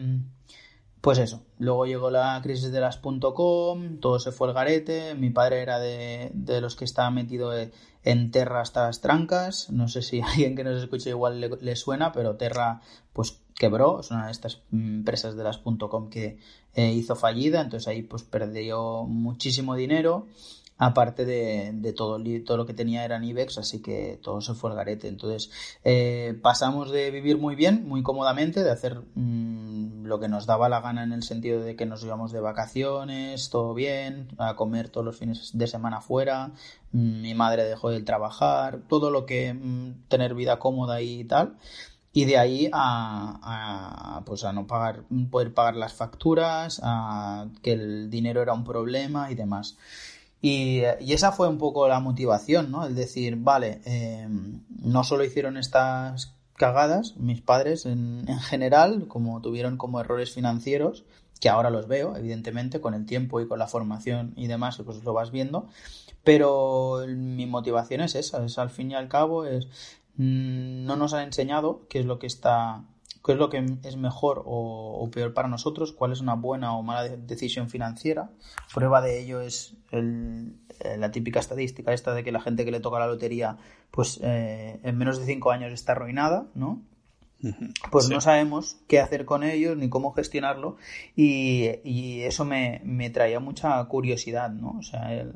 A: pues eso, luego llegó la crisis de las .com, todo se fue al garete, mi padre era de, de los que estaba metido en Terra hasta las trancas, no sé si <laughs> alguien que nos escuche igual le, suena, pero Terra pues quebró, es una de estas empresas de las .com que eh, hizo fallida, entonces ahí pues perdió muchísimo dinero aparte de, todo, lo que tenía eran IBEX, así que todo se fue al garete. Entonces eh, pasamos de vivir muy bien, muy cómodamente, de hacer mm, lo que nos daba la gana en el sentido de que nos íbamos de vacaciones, todo bien, a comer todos los fines de semana fuera, mm, mi madre dejó de trabajar, todo lo que mm, tener vida cómoda y tal. Y de ahí a, pues a no pagar poder pagar las facturas a que el dinero era un problema y demás y, esa fue un poco la motivación, ¿no? El decir, vale, em, no solo hicieron estas cagadas mis padres en, general, como tuvieron como errores financieros, que ahora los veo, evidentemente, con el tiempo y con la formación y demás, pues lo vas viendo, pero mi motivación es esa, es al fin y al cabo, es mm, no nos han enseñado qué es lo que está qué es lo que es mejor o, peor para nosotros, cuál es una buena o mala decisión financiera. Prueba de ello es eh, la típica estadística esta de que la gente que le toca la lotería, pues eh, en menos de cinco años está arruinada, ¿no? Pues no sabemos qué hacer con ellos ni cómo gestionarlo y, eso me, traía mucha curiosidad, ¿no? O sea,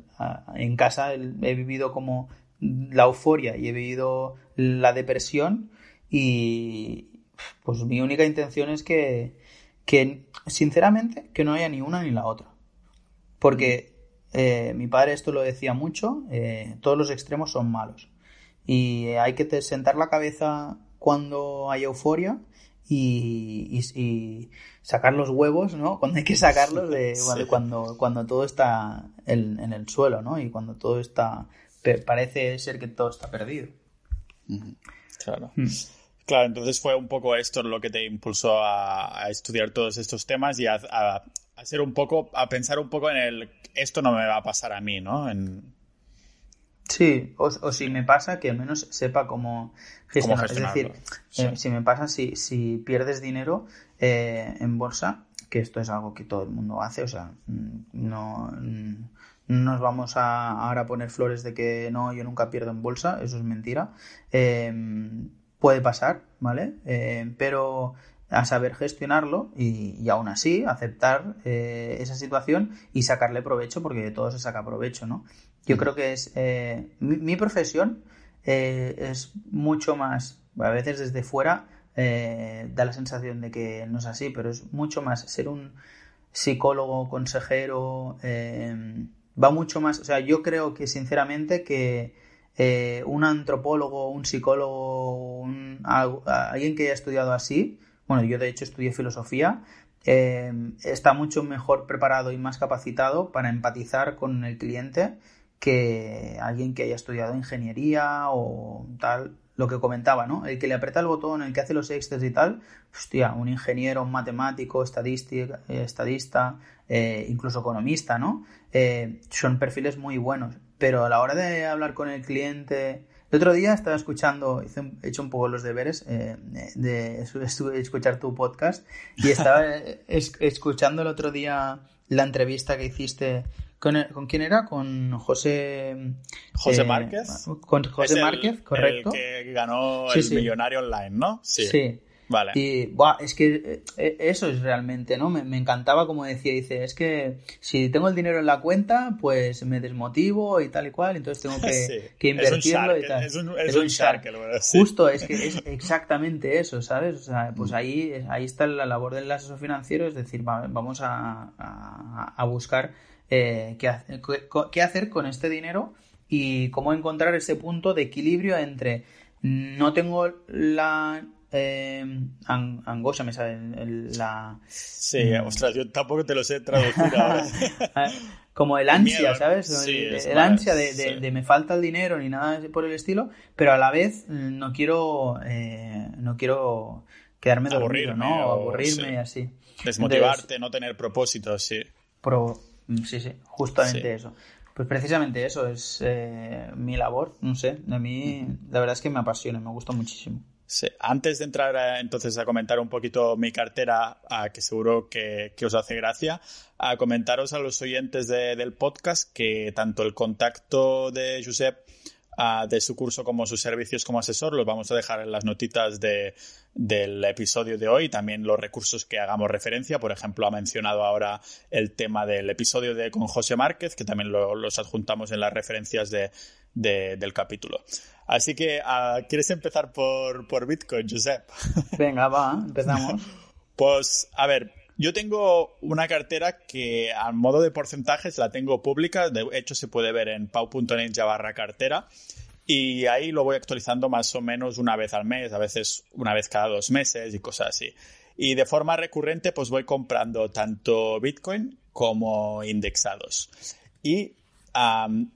A: en casa he vivido como la euforia y he vivido la depresión y, pues mi única intención es que, que sinceramente, que no haya ni una ni la otra. Porque eh, mi padre esto lo decía mucho, eh, todos los extremos son malos. Y hay que sentar la cabeza cuando hay euforia y, y, sacar los huevos, ¿no? <laughs> Cuando hay que sacarlos de, cuando, cuando todo está en, el suelo, ¿no? Y cuando todo está, parece ser que todo está perdido.
C: Claro. Mm. Claro, entonces fue un poco esto lo que te impulsó a, estudiar todos estos temas y a, ser un poco, a pensar un poco en el esto no me va a pasar a mí, ¿no? En...
A: Sí, o, si me pasa, que al menos sepa cómo gestionar. Es decir, eh, si me pasa, si, si pierdes dinero eh, en bolsa, que esto es algo que todo el mundo hace, o sea, mm, no, mm, no nos vamos a ahora a poner flores de que no, yo nunca pierdo en bolsa, eso es mentira. Em, puede pasar, ¿vale? Em, pero a saber gestionarlo y, aún así aceptar eh, esa situación y sacarle provecho porque de todo se saca provecho, ¿no? Yo creo que es eh, mi, profesión eh, es mucho más, a veces desde fuera da la sensación de que no es así, pero es mucho más ser un psicólogo, consejero, va mucho más, o sea, yo creo que sinceramente que eh, un antropólogo, un psicólogo, un, alguien que haya estudiado así, bueno, yo de hecho estudié filosofía, eh, está mucho mejor preparado y más capacitado para empatizar con el cliente que alguien que haya estudiado ingeniería o tal, lo que comentaba, ¿no? El que le aprieta el botón, el que hace los extras y tal, hostia, un ingeniero, un matemático, estadística, estadista, eh, incluso economista, ¿no? Eh, son perfiles muy buenos. Pero a la hora de hablar con el cliente... El otro día estaba escuchando, he hecho un poco los deberes de, escuchar tu podcast y estaba <laughs> escuchando el otro día la entrevista que hiciste ¿Con, ¿Con, quién era? Con José.
C: José Márquez.
A: Con José Márquez, correcto.
C: El que ganó el Millonario Online, ¿no?
A: Sí.
C: Vale.
A: Y buah, es que eh, eh, eso es realmente, ¿no? Me, encantaba como decía, dice, es que si tengo el dinero en la cuenta, pues me desmotivo y tal y cual, entonces tengo que, <laughs> invertirlo y tal.
C: Es un, es un shark,
A: Justo, es que es <laughs> exactamente eso, ¿sabes? O sea, pues mm. ahí, ahí está la labor del asesor financiero, es decir, vamos a, a, buscar eh, qué, qué hacer con este dinero y cómo encontrar ese punto de equilibrio entre no tengo la eh, me sale la...
C: Sí, ostras, yo tampoco te lo sé traducir ahora. <laughs>
A: Ah, como el ansia, ¿sabes? <laughs> el, ansia de, me falta el dinero ni nada por el estilo, pero a la vez mm, no quiero eh, no quiero quedarme dormido, ¿no? O aburrirme y así.
C: Desmotivarte, no tener propósitos, sí.
A: Pro, mm, sí, sí, justamente eso. Pues precisamente eso es eh, mi labor, no sé, a mí la verdad es que me apasiona, me gusta muchísimo.
C: Antes de entrar entonces a comentar un poquito mi cartera, que seguro que, os hace gracia, a comentaros a los oyentes del podcast que tanto el contacto de Josep de su curso como sus servicios como asesor los vamos a dejar en las notitas del episodio de hoy, también los recursos que hagamos referencia, por ejemplo, ha mencionado ahora el tema del episodio de con José Márquez, que también los adjuntamos en las referencias del capítulo. Así que, ah, ¿quieres empezar por, por Bitcoin, Josep?
A: Venga, va, empezamos. <laughs>
C: pues, a ver, yo tengo una cartera que a modo de porcentajes la tengo pública, de hecho se puede ver en pau.net barra cartera y ahí lo voy actualizando más o menos una vez al mes, a veces una vez cada dos meses y cosas así. Y de forma recurrente pues voy comprando tanto Bitcoin como indexados. Y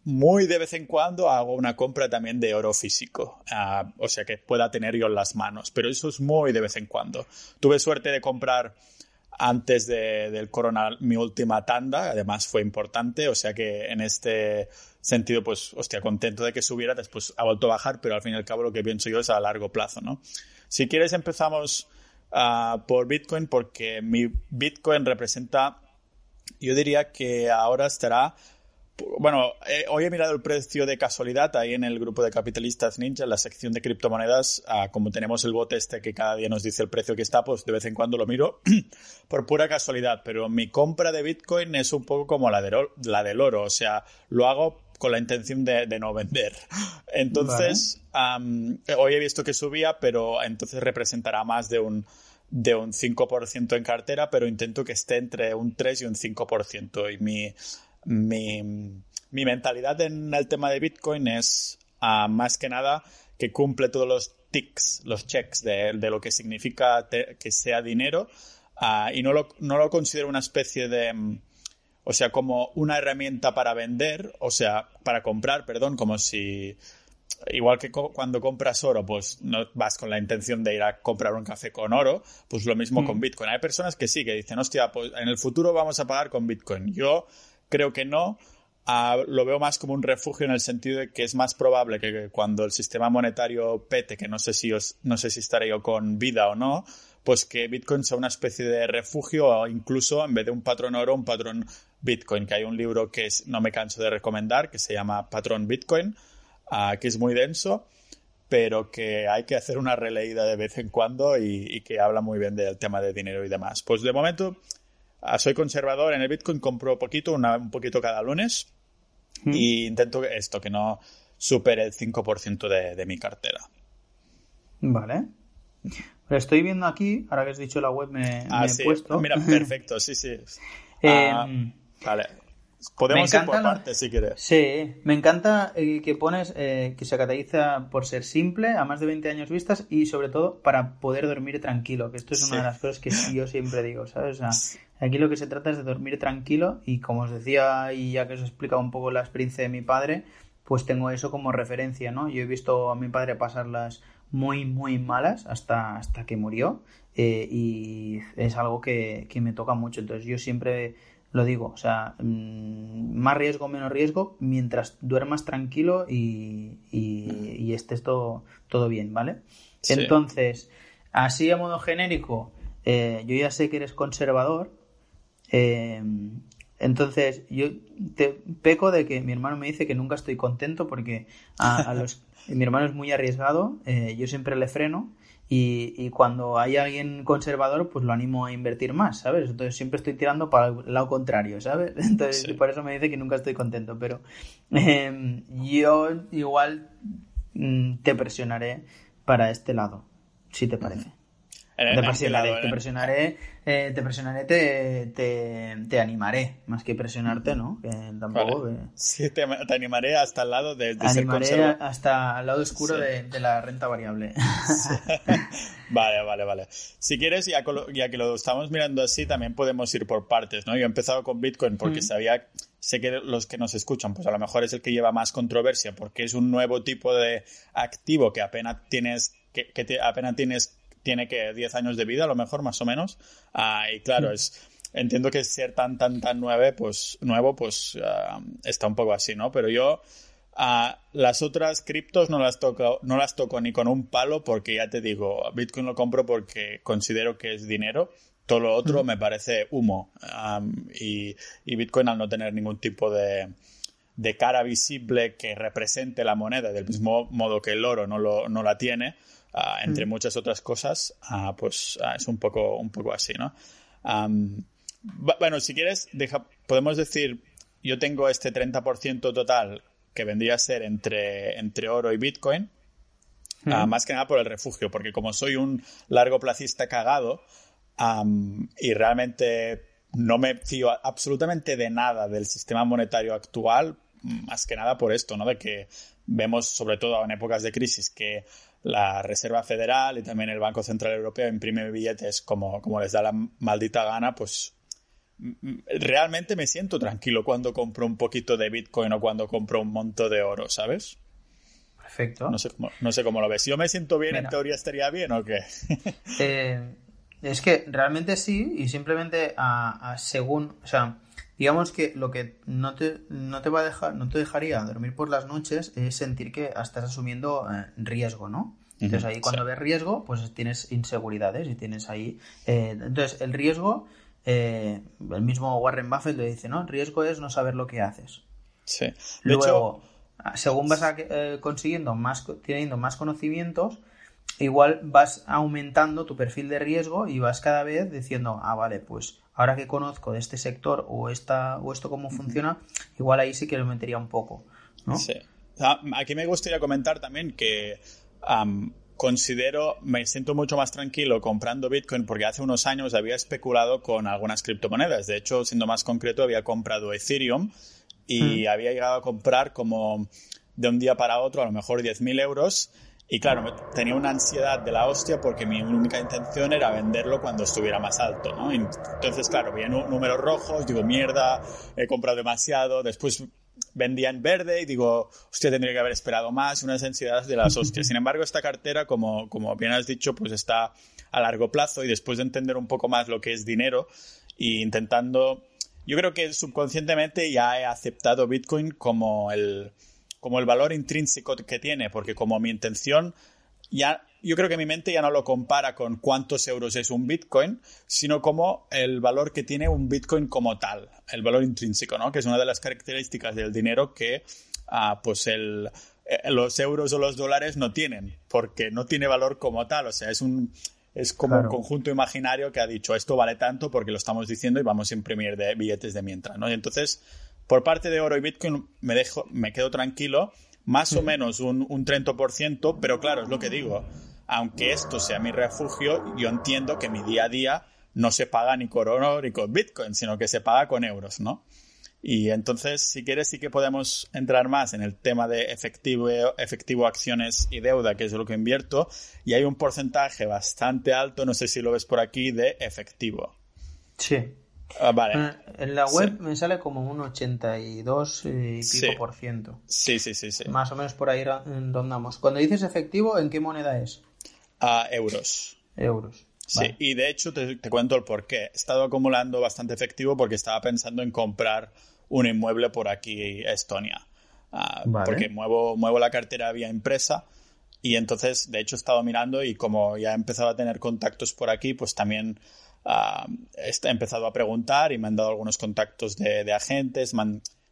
C: muy de vez en cuando hago una compra también de oro físico, ah, o sea que pueda tener yo en las manos, pero eso es muy de vez en cuando. Tuve suerte de comprar antes del corona mi última tanda, además fue importante, o sea que en este sentido, pues, hostia, contento de que subiera, después ha vuelto a bajar, pero al fin y al cabo lo que pienso yo es a largo plazo, ¿no? Si quieres empezamos ah, por Bitcoin porque mi Bitcoin representa, yo diría que ahora estará bueno, eh, hoy he mirado el precio de casualidad ahí en el grupo de capitalistas ninja, en la sección de criptomonedas. Ah, como tenemos el bot este que cada día nos dice el precio que está, pues de vez en cuando lo miro <clears throat> por pura casualidad. Pero mi compra de Bitcoin es un poco como la, de, la del oro. O sea, lo hago con la intención de, no vender. <laughs> Entonces, hoy he visto que subía, pero entonces representará más de un de un 5% en cartera, pero intento que esté entre un 3 y un 5%. Y mi, mi, mi mentalidad en el tema de Bitcoin es ah, más que nada que cumple todos los ticks, los checks de, lo que significa que sea dinero ah, y no lo, no lo considero una especie de, mm, o sea, como una herramienta para vender, o sea, para comprar, perdón, como si igual que cuando compras oro, pues no vas con la intención de ir a comprar un café con oro, pues lo mismo con mm. Bitcoin. Hay personas que sí, que dicen, hostia, pues en el futuro vamos a pagar con Bitcoin. Yo creo que no. Lo veo más como un refugio en el sentido de que es más probable que cuando el sistema monetario pete, que no sé si os, no sé si estaré yo con vida o no, pues que Bitcoin sea una especie de refugio o incluso en vez de un patrón oro, un patrón Bitcoin, que hay un libro que no me canso de recomendar, que se llama Patrón Bitcoin, uh, que es muy denso, pero que hay que hacer una releída de vez en cuando y, que habla muy bien del tema de dinero y demás. Pues de momento uh, soy conservador en el Bitcoin, compro poquito, un poquito cada lunes mm. y intento esto, que no supere el 5% de, de mi cartera.
A: Vale. Lo estoy viendo aquí, ahora que has dicho la web me,
C: ah,
A: he puesto.
C: Mira, perfecto, sí, sí. <laughs> Eh, ah, vale. Podemos ir por partes si quieres.
A: Sí, me encanta el que pones eh, que se caracteriza por ser simple, a más de 20 años vistas y sobre todo para poder dormir tranquilo, que esto es una de las cosas que yo siempre digo, ¿sabes? O sea, aquí lo que se trata es de dormir tranquilo y como os decía y ya que os he explicado un poco la experiencia de mi padre, pues tengo eso como referencia, ¿no? Yo he visto a mi padre pasarlas muy, muy malas hasta, hasta que murió eh, y es algo que, que me toca mucho. Entonces yo siempre lo digo, o sea, mm, más riesgo, menos riesgo, mientras duermas tranquilo y, y, estés todo, todo bien, ¿vale? Entonces, así a modo genérico, eh, yo ya sé que eres conservador, eh, entonces yo te peco de que mi hermano me dice que nunca estoy contento porque a, los, <laughs> mi hermano es muy arriesgado, eh, yo siempre le freno y, cuando hay alguien conservador, pues lo animo a invertir más, ¿sabes? Entonces siempre estoy tirando para el lado contrario, ¿sabes? <laughs> Entonces por eso me dice que nunca estoy contento, pero em, yo igual mm, te presionaré para este lado, si te parece. Te presionaré, te presionaré, eh, te presionaré, te, te, animaré, más que presionarte, ¿no? Que tampoco.
C: Sí, te, animaré hasta el lado de,
A: de animaré hasta el lado oscuro de, la renta variable. <laughs>
C: vale, vale, vale. Si quieres, ya, ya, que lo estamos mirando así, también podemos ir por partes, ¿no? Yo he empezado con Bitcoin porque sabía sé que los que nos escuchan, pues a lo mejor es el que lleva más controversia porque es un nuevo tipo de activo que apenas tienes que, que te, apenas tienes tiene que 10 años de vida, a lo mejor, más o menos. Ah, y claro, es entiendo que ser tan, tan, tan nueve, pues, nuevo, pues ah, está un poco así, ¿no? Pero yo a las otras criptos no las toco, no las toco ni con un palo porque ya te digo, Bitcoin lo compro porque considero que es dinero. Todo lo otro me parece humo. y, Bitcoin al no tener ningún tipo de, de, cara visible que represente la moneda, del mismo modo que el oro no, lo, no la tiene, entre mm. muchas otras cosas, ah, pues ah, es un poco, un poco así, ¿no? bueno, si quieres, podemos decir, yo tengo este 30% total que vendría a ser entre, entre oro y Bitcoin, mm. más que nada por el refugio, porque como soy un largo placista cagado y realmente no me fío absolutamente de nada del sistema monetario actual, más que nada por esto, ¿no? De que vemos, sobre todo en épocas de crisis, que la Reserva Federal y también el Banco Central Europeo imprime billetes como, como les da la maldita gana, pues realmente me siento tranquilo cuando compro un poquito de Bitcoin o cuando compro un monto de oro, ¿sabes?
A: Perfecto.
C: No sé cómo, no sé cómo lo ves. Si yo me siento bien, en teoría estaría bien o qué.
A: Eh, es que realmente sí, y simplemente a, según, o sea, digamos que lo que no te, no te va a dejar, no te dejaría dormir por las noches es sentir que estás asumiendo eh, riesgo, ¿no? Entonces ahí cuando ves riesgo, pues tienes inseguridades y tienes ahí. Eh, entonces el riesgo, eh, el mismo Warren Buffett le dice, ¿no? El riesgo es no saber lo que haces.
C: Sí.
A: Luego, según vas consiguiendo más, teniendo más conocimientos, igual vas aumentando tu perfil de riesgo y vas cada vez diciendo, ah, vale, pues ahora que conozco de este sector o, esta, o esto cómo funciona, igual ahí sí que lo metería un poco. ¿no?
C: Sí. Aquí me gustaría comentar también que considero, me siento mucho más tranquilo comprando Bitcoin porque hace unos años había especulado con algunas criptomonedas. De hecho, siendo más concreto, había comprado Ethereum y había llegado a comprar como de un día para otro, a lo mejor 10.000 euros y claro, tenía una ansiedad de la hostia porque mi única intención era venderlo cuando estuviera más alto, ¿no? Entonces, claro, vi números rojos, digo, mierda, he comprado demasiado. Después vendía en verde y digo, usted tendría que haber esperado más, unas ansiedades de las hostias. Sin embargo, esta cartera, como, como bien has dicho, pues está a largo plazo y después de entender un poco más lo que es dinero e intentando, yo creo que subconscientemente ya he aceptado Bitcoin como el, como el valor intrínseco que tiene, porque como mi intención ya yo creo que mi mente ya no lo compara con cuántos euros es un Bitcoin, sino como el valor que tiene un Bitcoin como tal, el valor intrínseco, ¿no? Que es una de las características del dinero que, ah, pues, el, eh, los euros o los dólares no tienen, porque no tiene valor como tal, o sea, es un, es como un conjunto imaginario que ha dicho esto vale tanto porque lo estamos diciendo y vamos a imprimir de billetes de mientras, ¿no? Y entonces, por parte de oro y Bitcoin me dejo, me quedo tranquilo, más o menos un, un 30%, pero claro, es lo que digo aunque esto sea mi refugio, yo entiendo que mi día a día no se paga ni con oro ni con Bitcoin, sino que se paga con euros, ¿no? Y entonces, si quieres, sí que podemos entrar más en el tema de efectivo, efectivo, acciones y deuda, que es lo que invierto, y hay un porcentaje bastante alto, no sé si lo ves por aquí, de efectivo.
A: Sí. Ah, vale. Ah, en la web me sale como un 82 y pico por ciento.
C: Sí, sí, sí, sí.
A: Más o menos por ahí rondamos. Cuando dices efectivo, ¿en qué moneda es?
C: a euros.
A: Euros.
C: Sí, y de hecho te, cuento el porqué. He estado acumulando bastante efectivo porque estaba pensando en comprar un inmueble por aquí, Estonia. Ah, porque muevo, muevo la cartera vía impresa y entonces, de hecho, he estado mirando y como ya he empezado a tener contactos por aquí, pues también uh, he empezado a preguntar y me han dado algunos contactos de, de agentes,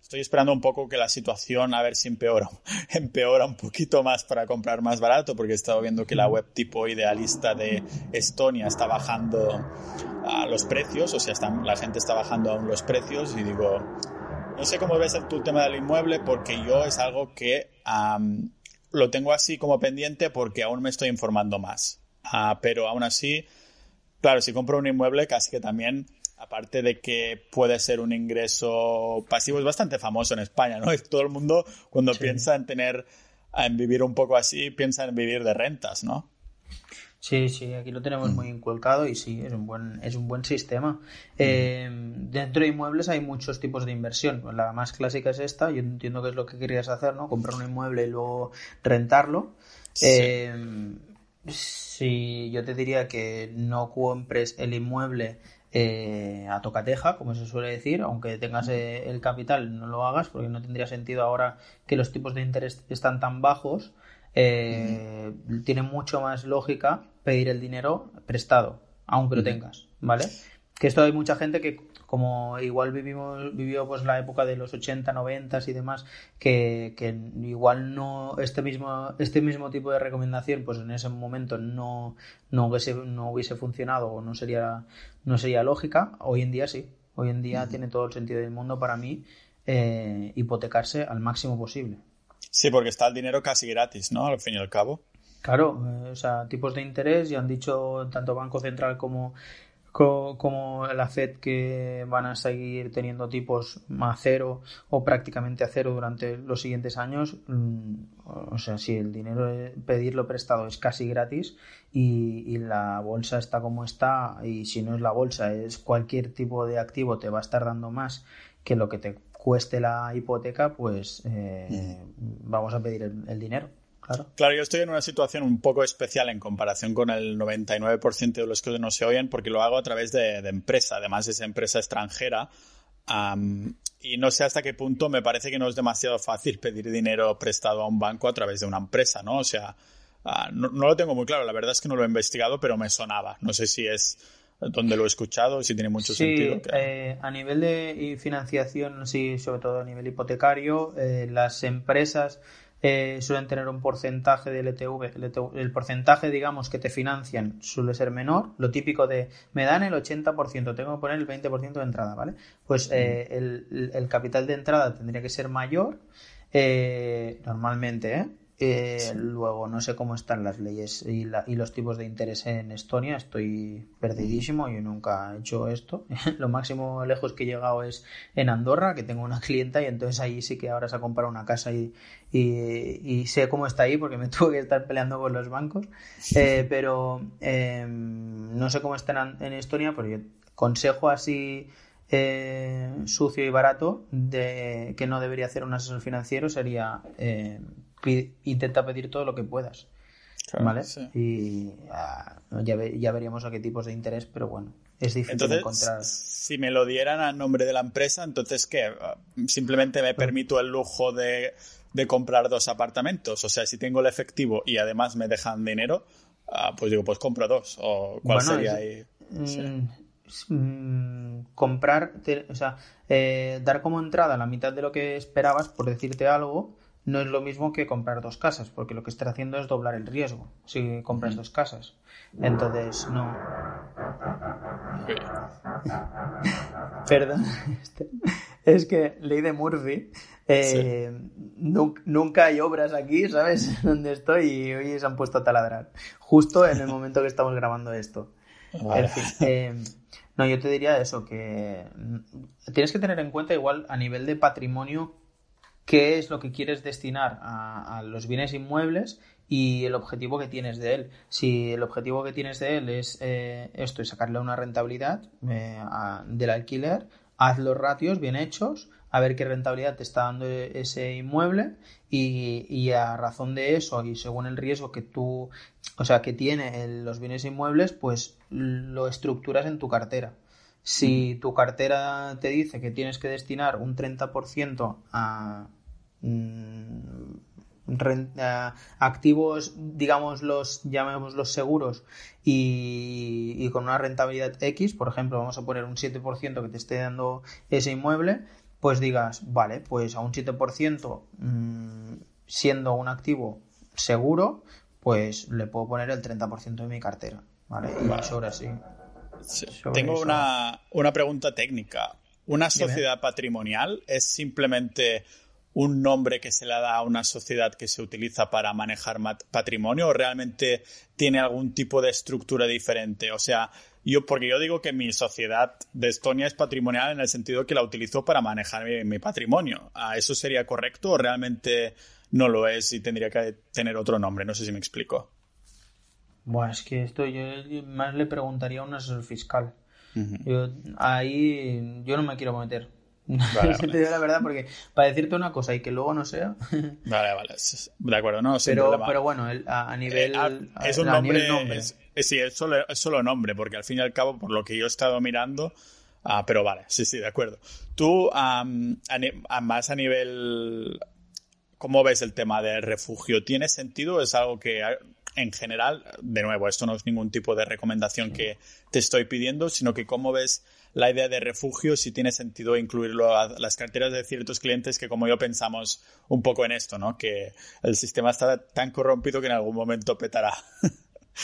C: Estoy esperando un poco que la situación a ver si empeora, <laughs> empeora un poquito más para comprar más barato, porque he estado viendo que la web tipo idealista de Estonia está bajando a los precios, o sea, la gente está bajando aún los precios y digo, no sé cómo ves tu tema del inmueble, porque yo es algo que lo tengo así como pendiente porque aún me estoy informando más. Ah, pero aún así, claro, si compro un inmueble, casi que también aparte de que puede ser un ingreso pasivo, es bastante famoso en España, ¿no? <laughs> Todo el mundo cuando piensa en tener, en vivir un poco así, piensa en vivir de rentas, ¿no?
A: Sí, sí, aquí lo tenemos muy inculcado y sí, es un buen, es un buen sistema. Eh, dentro de inmuebles hay muchos tipos de inversión. La más clásica es esta, yo entiendo que es lo que querías hacer, ¿no? Comprar un inmueble y luego rentarlo. Sí. Eh, sí, yo te diría que no compres el inmueble eh, a tocateja, como se suele decir, aunque tengas eh, el capital, no lo hagas porque no tendría sentido ahora que los tipos de interés están tan bajos. Eh, tiene mucho más lógica pedir el dinero prestado, aunque lo tengas, ¿vale? Que esto hay mucha gente que como igual vivimos vivió pues la época de los 80, 90 y demás, que, igual no este mismo este mismo tipo de recomendación pues en ese momento no no hubiese, no hubiese funcionado o no sería no sería lógica, hoy en día sí. Hoy en día tiene todo el sentido del mundo para mí eh, hipotecarse al máximo posible.
C: Sí, porque está el dinero casi gratis, ¿no? Al fin y al cabo.
A: Claro, eh, o sea, tipos de interés, ya han dicho tanto Banco Central como como la Fed que van a seguir teniendo tipos a cero o prácticamente a cero durante los siguientes años, mm, o sea, si el dinero pedirlo prestado es casi gratis y, la bolsa está como está y si no es la bolsa es cualquier tipo de activo te va a estar dando más que lo que te cueste la hipoteca, pues eh, mm. vamos a pedir el dinero.
C: Claro. yo estoy en una situación un poco especial en comparación con el 99% de los que no se oyen porque lo hago a través de, empresa, además es empresa extranjera. y no sé hasta qué punto me parece que no es demasiado fácil pedir dinero prestado a un banco a través de una empresa, ¿no? O sea, ah, no, lo tengo muy claro, la verdad es que no lo he investigado, pero me sonaba. No sé si es donde lo he escuchado, si tiene mucho sentido.
A: Eh, a nivel de financiación, sí, sobre todo a nivel hipotecario, eh, las empresas eh, suelen tener un porcentaje del ETV. El, porcentaje, digamos, que te financian suele ser menor. Lo típico de me dan el 80%, tengo que poner el 20% de entrada, ¿vale? Pues eh, el, capital de entrada tendría que ser mayor, eh, normalmente, ¿eh? Eh, luego, no sé cómo están las leyes y, los tipos de interés en Estonia. Estoy perdidísimo. Yo nunca he hecho esto. <laughs> Lo máximo lejos que he llegado es en Andorra, que tengo una <laughs> clienta y entonces ahí sí que ahora se ha comprado una casa y, y, sé cómo está ahí porque me <laughs> tuve que estar peleando con los bancos. Eh, pero em, no sé cómo están en Estonia, pero yo consejo así eh, sucio y barato de que no debería hacer un asesor financiero sería eh, intenta pedir todo lo que puedas. ¿Vale? Y ah, ya, ya, veríamos a qué tipos de interés, pero bueno, es difícil encontrar.
C: Si me lo dieran a nombre de la empresa, entonces ¿qué? Simplemente me permito el lujo de, de comprar dos apartamentos. O sea, si tengo el efectivo y además me dejan dinero, ah, pues digo, pues compro dos. ¿O cuál sería ahí?
A: Mm, mm, comprar, o sea, eh, dar como entrada la mitad de lo que esperabas, por decirte algo, no es lo mismo que comprar dos casas, porque lo que estás haciendo es doblar el riesgo si compras dos casas. Entonces, no. Perdón. Este, es que ley de Murphy. Eh, nunca hay obras aquí, ¿sabes? <laughs> Donde estoy y hoy se han puesto a taladrar. Justo en el momento que estamos grabando esto. Eh, no, yo te diría eso, que tienes que tener en cuenta igual a nivel de patrimonio qué es lo que quieres destinar a, los bienes inmuebles y el objetivo que tienes de él. Si el objetivo que tienes de él es eh, esto y sacarle una rentabilidad eh, del alquiler, haz los ratios bien hechos, a ver qué rentabilidad te está dando ese inmueble y, a razón de eso y según el riesgo que tú, o sea, que tiene los bienes inmuebles, pues lo estructuras en tu cartera. Si tu cartera te dice que tienes que destinar un 30% a, mm, a, activos, digamos, los llamemos los seguros y, y, con una rentabilidad X, por ejemplo, vamos a poner un 7% que te esté dando ese inmueble, pues digas, vale, pues a un 7% mm, siendo un activo seguro, pues le puedo poner el 30% de mi cartera, ¿vale? Y ahora sí.
C: Tengo una, pregunta técnica. ¿Una sociedad patrimonial es simplemente un nombre que se le da a una sociedad que se utiliza para manejar patrimonio o realmente tiene algún tipo de estructura diferente? O sea, yo, porque yo digo que mi sociedad de Estonia es patrimonial en el sentido que la utilizo para manejar mi, patrimonio. ¿Eso sería correcto o realmente no lo es y tendría que tener otro nombre? No sé si me explico.
A: Bueno, es que esto yo más le preguntaría a un asesor fiscal. yo, ahí yo no me quiero meter. Vale, <laughs> te digo la verdad, porque para decirte una cosa y que luego no sea. <laughs>
C: vale, vale. De acuerdo, no.
A: pero, pero bueno, a, nivel.
C: Eh, es un nombre. sí, es solo, es solo nombre, porque al fin y al cabo, por lo que yo he estado mirando. Ah, pero vale, sí, sí, de acuerdo. Tú, más a nivel. ¿Cómo ves el tema del refugio? ¿Tiene sentido? ¿Es algo que en general, de nuevo, esto no es ningún tipo de recomendación que te estoy pidiendo, sino que cómo ves la idea de refugio, si tiene sentido incluirlo a las carteras de ciertos clientes que como yo pensamos un poco en esto, ¿no? Que el sistema está tan corrompido que en algún momento petará.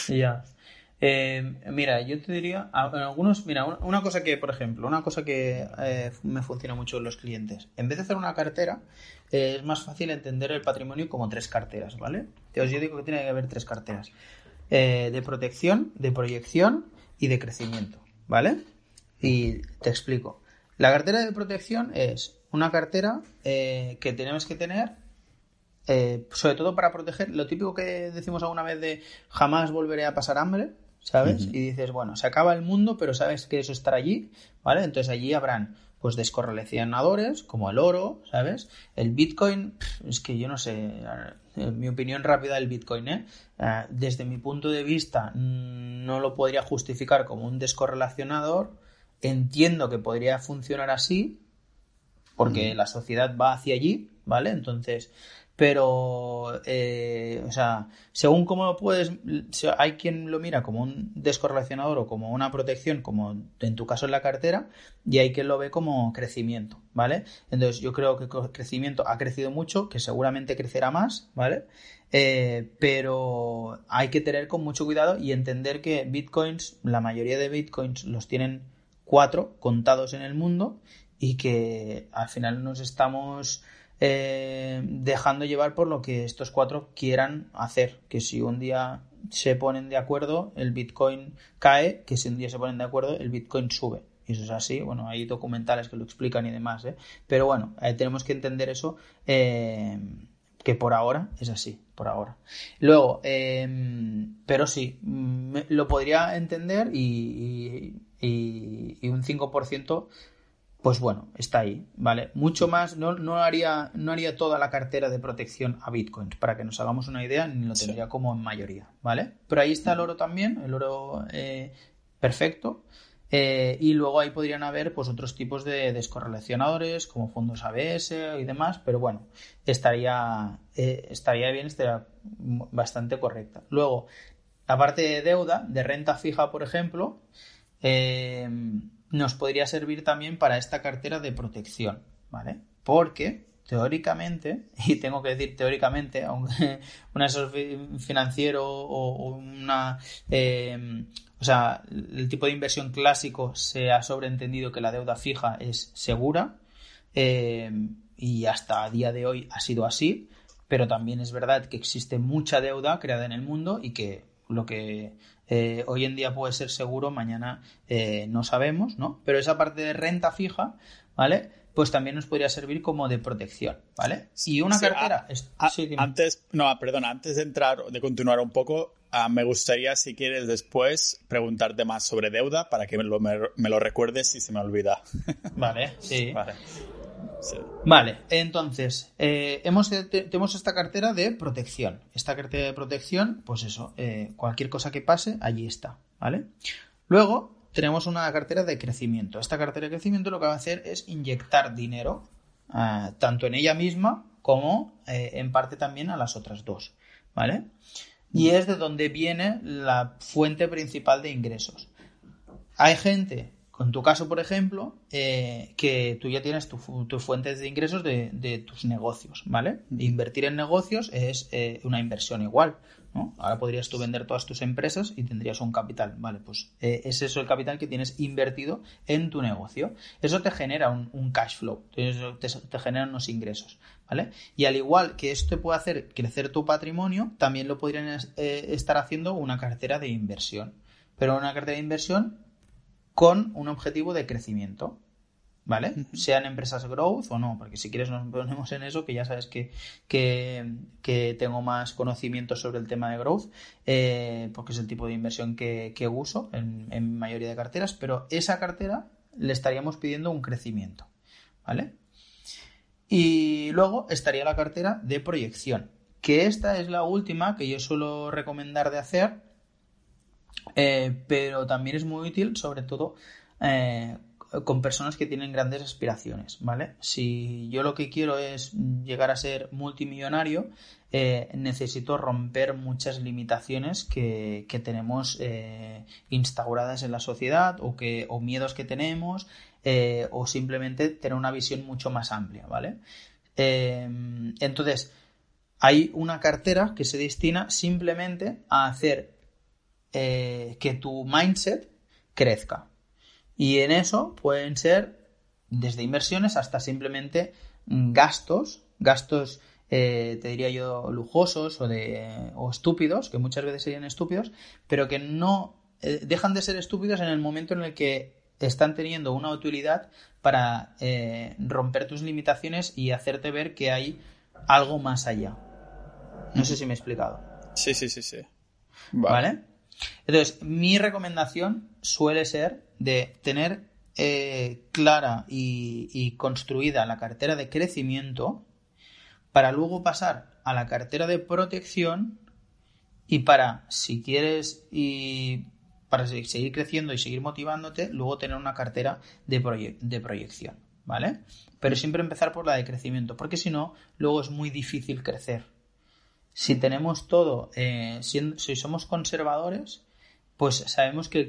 A: Ya. Eh, mira, yo te diría, algunos, mira, una cosa que, por ejemplo, una cosa que eh, me funciona mucho en los clientes, en vez de hacer una cartera, eh, es más fácil entender el patrimonio como tres carteras, ¿vale? Entonces yo digo que tiene que haber tres carteras, de protección, de proyección y de crecimiento, ¿vale? Y te explico. La cartera de protección es una cartera que tenemos que tener sobre todo para proteger lo típico que decimos alguna vez de jamás volveré a pasar hambre, ¿sabes? Y dices, bueno, se acaba el mundo, pero sabes que eso estará allí, ¿vale? Entonces allí habrán pues descorrelacionadores como el oro, ¿sabes? El Bitcoin, es que yo no sé, en mi opinión rápida del Bitcoin, ¿eh? ¿eh? Desde mi punto de vista mm, no lo podría justificar como un descorrelacionador, entiendo que podría funcionar así, porque la sociedad va hacia allí, ¿vale? Entonces, pero, eh, o sea, según cómo lo puedes, hay quien lo mira como un descorrelacionador o como una protección, como en tu caso en la cartera, y hay quien lo ve como crecimiento, ¿vale? Entonces yo creo que crecimiento ha crecido mucho, que seguramente crecerá más, ¿vale? Eh, pero hay que tener con mucho cuidado y entender que bitcoins, la mayoría de bitcoins los tienen cuatro contados en el mundo y que al final nos estamos eh, dejando llevar por lo que estos cuatro quieran hacer. Que si un día se ponen de acuerdo, el Bitcoin cae, que si un día se ponen de acuerdo, el Bitcoin sube. Y eso es así. Bueno, hay documentales que lo explican y demás. ¿eh? Pero bueno, eh, tenemos que entender eso. que por ahora es así, por ahora. Luego, pero sí, lo podría entender y, y, y un 5% pues bueno, está ahí, ¿vale? Mucho más, no, no, haría, no haría toda la cartera de protección a bitcoins, para que nos hagamos una idea, ni lo tendría como en mayoría, ¿vale? Pero ahí está el oro también, el oro eh, perfecto. Eh, y luego ahí podrían haber pues otros tipos de descorrelacionadores como fondos ABS y demás, pero bueno, estaría, eh, estaría bien, estaría bastante correcta. Luego, la parte de deuda, de renta fija, por ejemplo, nos podría servir también para esta cartera de protección, ¿vale? Porque teóricamente, <laughs> y tengo que decir teóricamente, aunque <laughs> un asesor financiero o, una... Em, o sea, el tipo de inversión clásico se ha sobreentendido que la deuda fija es segura em, y hasta a día de hoy ha sido así, pero también es verdad que existe mucha deuda creada en el mundo y que lo que eh, hoy en día puede ser seguro, mañana eh, no sabemos, ¿no? Pero esa parte de renta fija, ¿vale? Pues también nos podría servir como de protección, ¿vale? Y una cartera.
C: antes, no, perdona, antes de entrar, de continuar un poco, ah, me gustaría, si quieres, después preguntarte más sobre deuda para que me lo, me lo recuerdes si se me olvida.
A: Vale, <laughs> sí. Vale. Vale, entonces, eh, hemos, tenemos esta cartera de protección. Esta cartera de protección, pues eso, eh, cualquier cosa que pase, allí está, ¿vale? Luego tenemos una cartera de crecimiento. Esta cartera de crecimiento lo que va a hacer es inyectar dinero, eh, tanto en ella misma como en parte también a las otras dos, ¿vale? Y es de donde viene la fuente principal de ingresos. Hay gente en tu caso, por ejemplo, eh, que tú ya tienes tus fuentes de ingresos de, tus negocios, ¿vale? Invertir en negocios es eh, una inversión igual, ¿no? Ahora podrías tú vender todas tus empresas y tendrías un capital, ¿vale? Pues eh, es eso el capital que tienes invertido en tu negocio. Eso te genera un, cash flow, te, te, genera unos ingresos, ¿vale? Y al igual que esto te puede hacer crecer tu patrimonio, también lo podrían estar haciendo una cartera de inversión. Pero una cartera de inversión con un objetivo de crecimiento. ¿Vale? Sean empresas growth o no, porque si quieres nos ponemos en eso, que ya sabes que, que, tengo más conocimiento sobre el tema de growth, eh, porque es el tipo de inversión que, uso en, en mayoría de carteras, pero esa cartera le estaríamos pidiendo un crecimiento. ¿Vale? Y luego estaría la cartera de proyección, que esta es la última que yo suelo recomendar de hacer eh, pero también es muy útil, sobre todo eh, con personas que tienen grandes aspiraciones, ¿vale? Si yo lo que quiero es llegar a ser multimillonario, eh, necesito romper muchas limitaciones que, tenemos instauradas en la sociedad o, que, o miedos que tenemos o simplemente tener una visión mucho más amplia, ¿vale? entonces, hay una cartera que se destina simplemente a hacer eh, que tu mindset crezca. Y en eso pueden ser desde inversiones hasta simplemente gastos, gastos, eh, te diría yo, lujosos o, de, o estúpidos, que muchas veces serían estúpidos, pero que no eh, dejan de ser estúpidos en el momento en el que están teniendo una utilidad para romper tus limitaciones y hacerte ver que hay algo más allá. No sé si me he explicado.
C: Sí, sí, sí, sí.
A: ¿Vale? Entonces, mi recomendación suele ser de tener eh, clara y, construida la cartera de crecimiento para luego pasar a la cartera de protección y para, si quieres y para seguir creciendo y seguir motivándote, luego tener una cartera de, de proyección, ¿vale? Pero siempre empezar por la de crecimiento, porque si no, luego es muy difícil crecer si tenemos todo, eh, si, somos conservadores, pues sabemos que,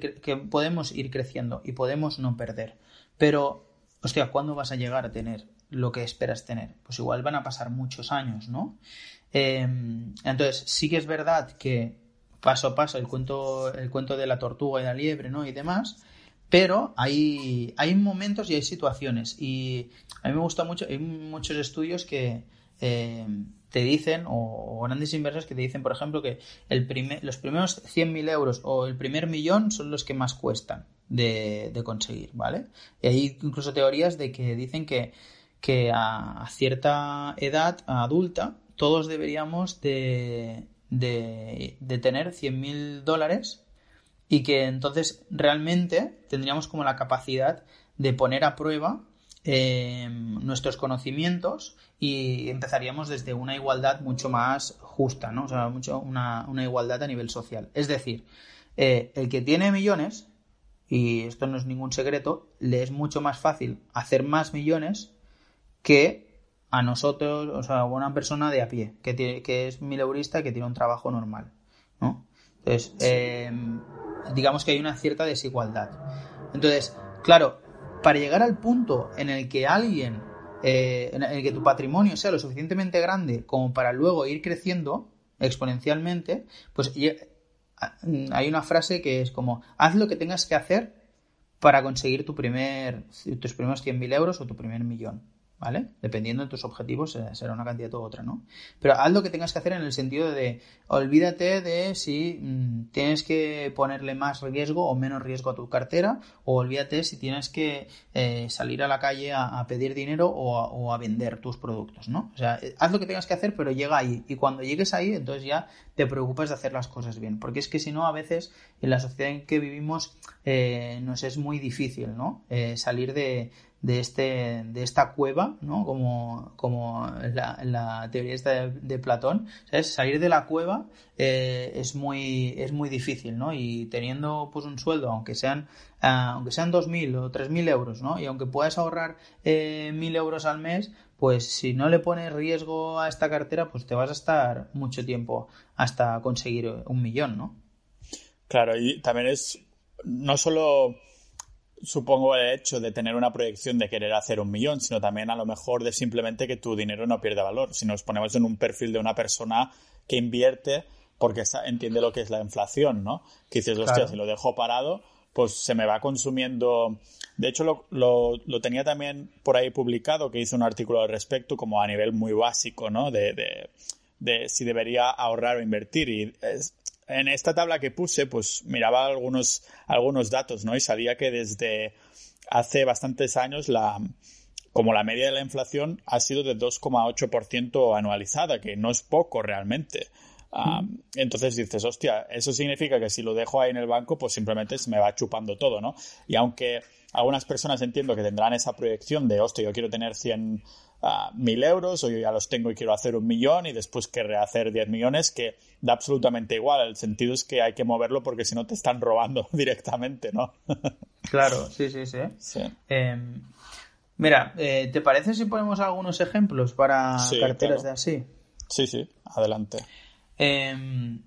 A: podemos ir creciendo y podemos no perder. Pero, hostia, ¿cuándo vas a llegar a tener lo que esperas tener? Pues igual van a pasar muchos años, ¿no? Em, entonces, sí que es verdad que paso a paso el cuento, el cuento de la tortuga y la liebre, ¿no? Y demás, pero hay, hay momentos y hay situaciones. Y a mí me gusta mucho, hay muchos estudios que em, te dicen, o, grandes inversores que te dicen, por ejemplo, que el primer, los primeros 100.000 euros o el primer millón son los que más cuestan de, conseguir, ¿vale? Y hay incluso teorías de que dicen que, que a, cierta edad adulta todos deberíamos de, de, de tener 100.000 dólares y que entonces realmente tendríamos como la capacidad de poner a prueba em, nuestros conocimientos y empezaríamos desde una igualdad mucho más justa, ¿no? O sea, mucho, una, igualdad a nivel social. Es decir, eh, el que tiene millones, y esto no es ningún secreto, le es mucho más fácil hacer más millones que a nosotros, o sea, a una persona de a pie, que, tiene, que es mileurista y que tiene un trabajo normal, ¿no? Entonces, em, digamos que hay una cierta desigualdad. Entonces, claro, para llegar al punto en el que alguien, eh, en el que tu patrimonio sea lo suficientemente grande como para luego ir creciendo exponencialmente, pues hay una frase que es como, haz lo que tengas que hacer para conseguir tu primer, tus primeros 100.000 euros o tu primer millón. ¿Vale? Dependiendo de tus objetivos eh, será una cantidad u otra, ¿no? Pero haz lo que tengas que hacer en el sentido de olvídate de si mm, tienes que ponerle más riesgo o menos riesgo a tu cartera o olvídate si tienes que eh, salir a la calle a, pedir dinero o a, vender tus productos, ¿no? O sea, eh, haz lo que tengas que hacer pero llega ahí y cuando llegues ahí entonces ya te preocupas de hacer las cosas bien porque es que si no a veces en la sociedad en que vivimos nos es muy difícil, ¿no? salir de de, este, de esta cueva, ¿no? Como, como la, la teoría esta de, Platón, ¿sabes? Salir de la cueva eh, es, muy, es muy difícil, ¿no? Y teniendo pues un sueldo, aunque sean, uh, aunque sean 2.000 o 3.000 euros, ¿no? Y aunque puedas ahorrar eh, 1.000 euros al mes, pues si no le pones riesgo a esta cartera, pues te vas a estar mucho tiempo hasta conseguir un millón, ¿no?
C: Claro, y también es no solo supongo el hecho de tener una proyección de querer hacer un millón, sino también a lo mejor de simplemente que tu dinero no pierda valor. Si nos ponemos en un perfil de una persona que invierte porque entiende lo que es la inflación, ¿no? Que dices, hostia, si lo dejo parado, pues se me va consumiendo. De hecho, lo, lo, tenía también por ahí publicado, que hice un artículo al respecto, como a nivel muy básico, ¿no? De, de, de si debería ahorrar o invertir. Y es, en esta tabla que puse, pues miraba algunos, algunos datos, ¿no? Y sabía que desde hace bastantes años la, como la media de la inflación ha sido de 2,8% anualizada, que no es poco realmente. Ah, entonces dices, hostia, eso significa que si lo dejo ahí en el banco, pues simplemente se me va chupando todo, ¿no? Y aunque algunas personas entiendo que tendrán esa proyección de, hostia, yo quiero tener 100 mil euros o yo ya los tengo y quiero hacer un millón y después querré hacer 10 millones, que da absolutamente igual. El sentido es que hay que moverlo porque si no te están robando <laughs> directamente, ¿no?
A: claro, sí, sí, sí. Em, mira, eh, ¿te parece si ponemos algunos ejemplos para carteras de así?
C: Sí, sí, adelante.
A: Em,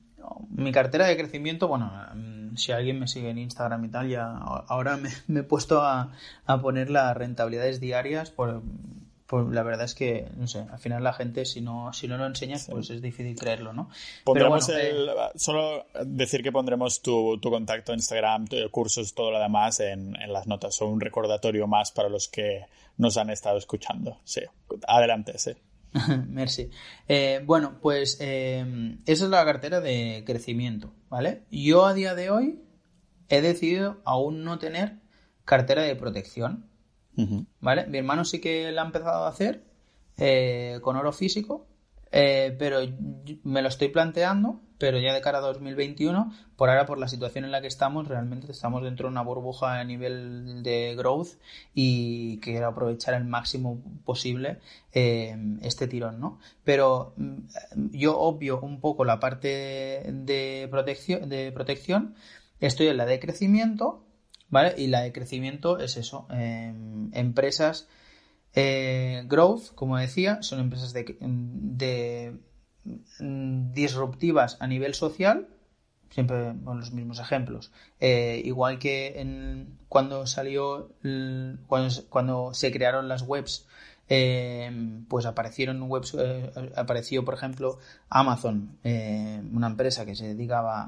A: mi cartera de crecimiento, bueno, em, si alguien me sigue en Instagram y tal, ya ahora me, he puesto a, a, poner las rentabilidades diarias por, pues la verdad es que, no sé, al final la gente, si no, si no lo enseñas, pues es difícil creerlo, ¿no?
C: Pondremos el, eh, solo decir que pondremos tu, tu contacto, Instagram, cursos, todo lo demás en, en las notas, o un recordatorio más para los que nos han estado escuchando. Sí, adelante, sí. <laughs>
A: Merci. Eh, bueno, pues eh, esa es la cartera de crecimiento, ¿vale? Yo a día de hoy he decidido aún no tener cartera de protección, ¿Vale? Mi hermano sí que la ha empezado a hacer eh, con oro físico, eh, pero me lo estoy planteando, pero ya de cara a 2021, por ahora por la situación en la que estamos, realmente estamos dentro de una burbuja a nivel de growth y quiero aprovechar el máximo posible eh, este tirón, ¿no? Pero mm, yo obvio un poco la parte de protección, de protección, estoy en la de crecimiento ¿vale? Y la de crecimiento es eso, em, empresas eh, growth, como decía, son empresas de, mm, disruptivas a nivel social, siempre con los mismos ejemplos. Eh, igual que en, cuando salió, cuando, cuando se crearon las webs Em, pues aparecieron webs, eh, apareció por ejemplo Amazon, eh, una empresa que se dedicaba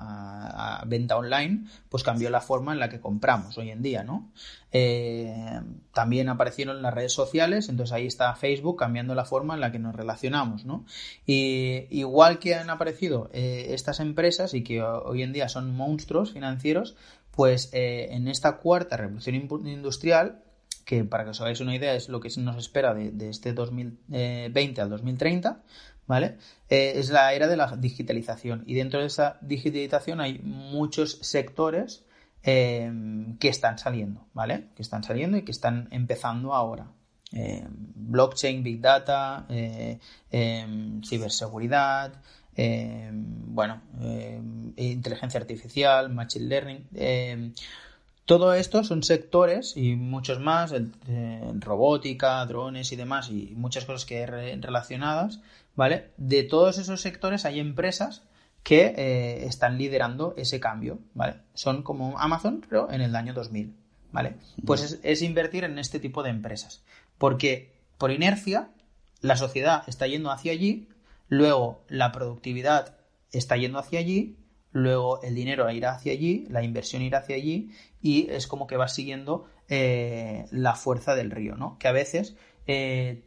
A: a, venta online, pues cambió la forma en la que compramos hoy en día, ¿no? Eh, también aparecieron las redes sociales, entonces ahí está Facebook cambiando la forma en la que nos relacionamos, ¿no? Y igual que han aparecido estas empresas y que hoy en día son monstruos financieros, pues en esta cuarta revolución industrial que para que os hagáis una idea es lo que nos espera de, este 2020 al 2030, ¿vale? Eh, es la era de la digitalización y dentro de esa digitalización hay muchos sectores eh, que están saliendo, ¿vale? Que están saliendo y que están empezando ahora. blockchain, big data, em, ciberseguridad, bueno, inteligencia artificial, machine learning. Todo esto son sectores y muchos más, robótica, drones y demás, y muchas cosas que hay relacionadas, ¿vale? De todos esos sectores hay empresas que eh, están liderando ese cambio, ¿vale? Son como Amazon, pero en el año 2000, ¿vale? Pues es, invertir en este tipo de empresas, porque por inercia la sociedad está yendo hacia allí, luego la productividad está yendo hacia allí, luego el dinero irá hacia allí, la inversión irá hacia allí y es como que va siguiendo eh, la fuerza del río, ¿no? Que a veces eh,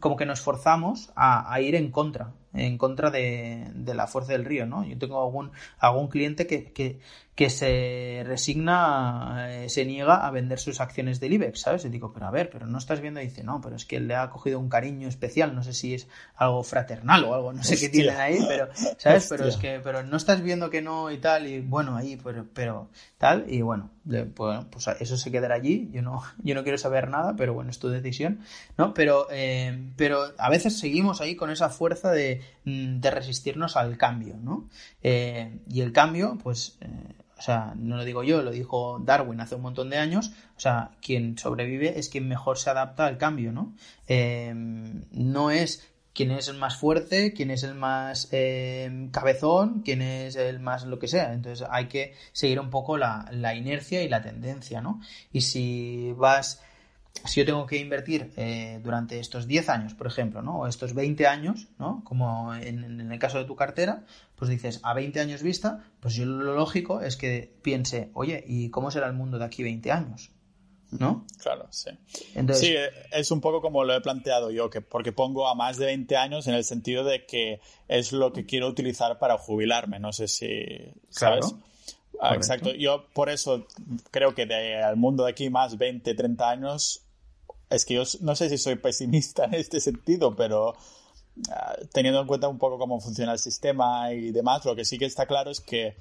A: como que nos forzamos a, ir en contra, en contra de, la fuerza del río, ¿no? Yo tengo algún, algún cliente que, que, que se resigna, eh, se niega a vender sus acciones del IBEX, ¿sabes? Y digo, pero a ver, pero no estás viendo, y dice, no, pero es que le ha cogido un cariño especial, no sé si es algo fraternal o algo, no sé qué tienen ahí, pero, ¿sabes? Pero es que, pero no estás viendo que no y tal, y bueno, ahí, pero, pero tal, y bueno, pues, pues, eso se quedará allí, yo no, yo no quiero saber nada, pero bueno, es tu decisión, ¿no? Pero, eh, pero a veces seguimos ahí con esa fuerza de, de resistirnos al cambio, ¿no? Eh, y el cambio, pues, o sea, no lo digo yo, lo dijo Darwin hace un montón de años, o sea, quien sobrevive es quien mejor se adapta al cambio, ¿no? Em, no es quién es el más fuerte, quién es el más em, cabezón, quién es el más lo que sea. Entonces hay que seguir un poco la, la inercia y la tendencia, ¿no? Y si vas si yo tengo que invertir eh, durante estos 10 años, por ejemplo, ¿no? o estos 20 años, ¿no? como en, el caso de tu cartera, pues dices, a 20 años vista, pues yo lo lógico es que piense, oye, ¿y cómo será el mundo de aquí 20 años? ¿No?
C: Claro, sí. Entonces, sí, es un poco como lo he planteado yo, que porque pongo a más de 20 años en el sentido de que es lo que quiero utilizar para jubilarme. No sé si. ¿Sabes? Claro. Ah, exacto. Yo por eso creo que del mundo de aquí más 20, 30 años es que yo no sé si soy pesimista en este sentido, pero ah, teniendo en cuenta un poco cómo funciona el sistema y demás, lo que sí que está claro es que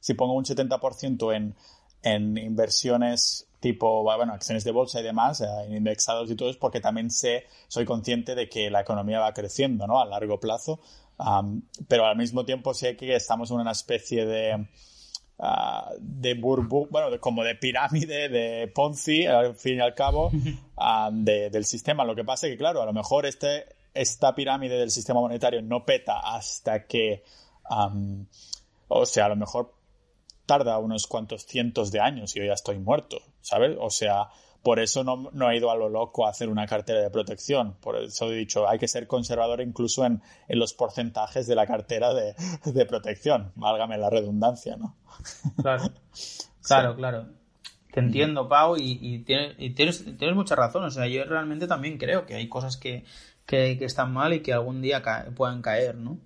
C: si pongo un 70% en, en inversiones tipo, bueno, acciones de bolsa y demás, en indexados y todo, es porque también sé, soy consciente de que la economía va creciendo, ¿no? A largo plazo. pero al mismo tiempo sé que estamos en una especie de Ah, de burbu, bueno, como de pirámide, de Ponzi, al fin y al cabo, <laughs> ah, del sistema. Lo que pasa es que, claro, a lo mejor este, esta pirámide del sistema monetario no peta hasta que, o sea, a lo mejor tarda unos cuantos cientos de años y yo ya estoy muerto, ¿sabes? O sea, por eso no, no, he ido a lo loco a hacer una cartera de protección. Por eso he dicho, hay que ser conservador incluso en, los porcentajes de la cartera de, protección. Válgame la redundancia, ¿no?
A: Claro, <laughs> claro, claro. Te entiendo, Pau, y, tienes, tienes, mucha razón. O sea, yo realmente también creo que hay cosas que, están mal y que algún día puedan caer, ¿no?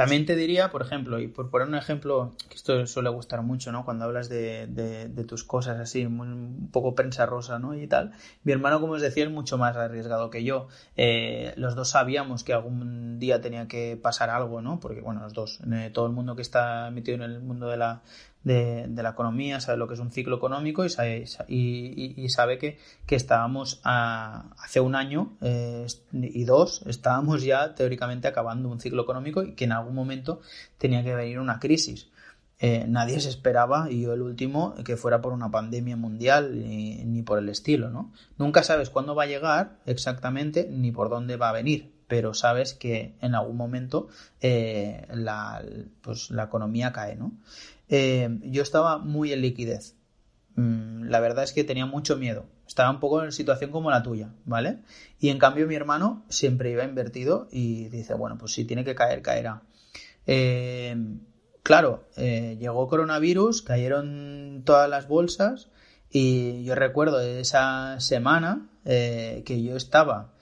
A: También te diría, por ejemplo, y por poner un ejemplo, que esto suele gustar mucho, ¿no? Cuando hablas de, de, tus cosas así, un poco prensa rosa, ¿no? Y tal. Mi hermano, como os decía, es mucho más arriesgado que yo. Eh, los dos sabíamos que algún día tenía que pasar algo, ¿no? Porque, bueno, los dos, eh, todo el mundo que está metido en el mundo de la, de, la economía, sabe lo que es un ciclo económico y sabe, y, sabe que, que estábamos hace un año eh, y dos, estábamos ya teóricamente acabando un ciclo económico y que en algún momento tenía que venir una crisis. Eh, nadie se esperaba, y yo el último, que fuera por una pandemia mundial ni, por el estilo, ¿no? Nunca sabes cuándo va a llegar exactamente ni por dónde va a venir, pero sabes que en algún momento eh, la, pues, la economía cae, ¿no? Eh, yo estaba muy en liquidez. Mm, la verdad es que tenía mucho miedo. Estaba un poco en situación como la tuya, ¿vale? Y en cambio mi hermano siempre iba invertido y dice, bueno, pues si tiene que caer, caerá. Eh, claro, eh, llegó coronavirus, cayeron todas las bolsas y yo recuerdo esa semana que yo estaba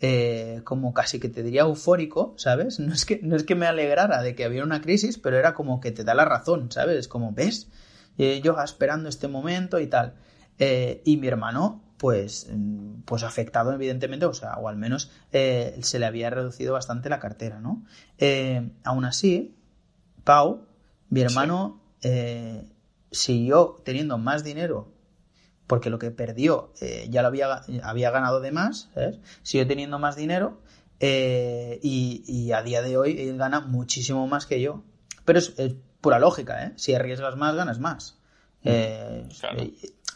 A: eh, como casi que te diría eufórico, ¿sabes? No es, que, no es que me alegrara de que había una crisis, pero era como que te da la razón, ¿sabes? Como, ¿ves? Eh, yo esperando este momento y tal. Eh, y mi hermano, pues, mm, pues afectado evidentemente, o sea, o al menos se le había reducido bastante la cartera, ¿no? aún así, Pau, mi hermano, siguió teniendo más dinero porque lo que perdió eh, ya lo había, había ganado de más, ¿sabes? Sigue teniendo más dinero eh, y, a día de hoy él gana muchísimo más que yo. Pero es, pura lógica, ¿eh? Si arriesgas más, ganas más. Mm, eh,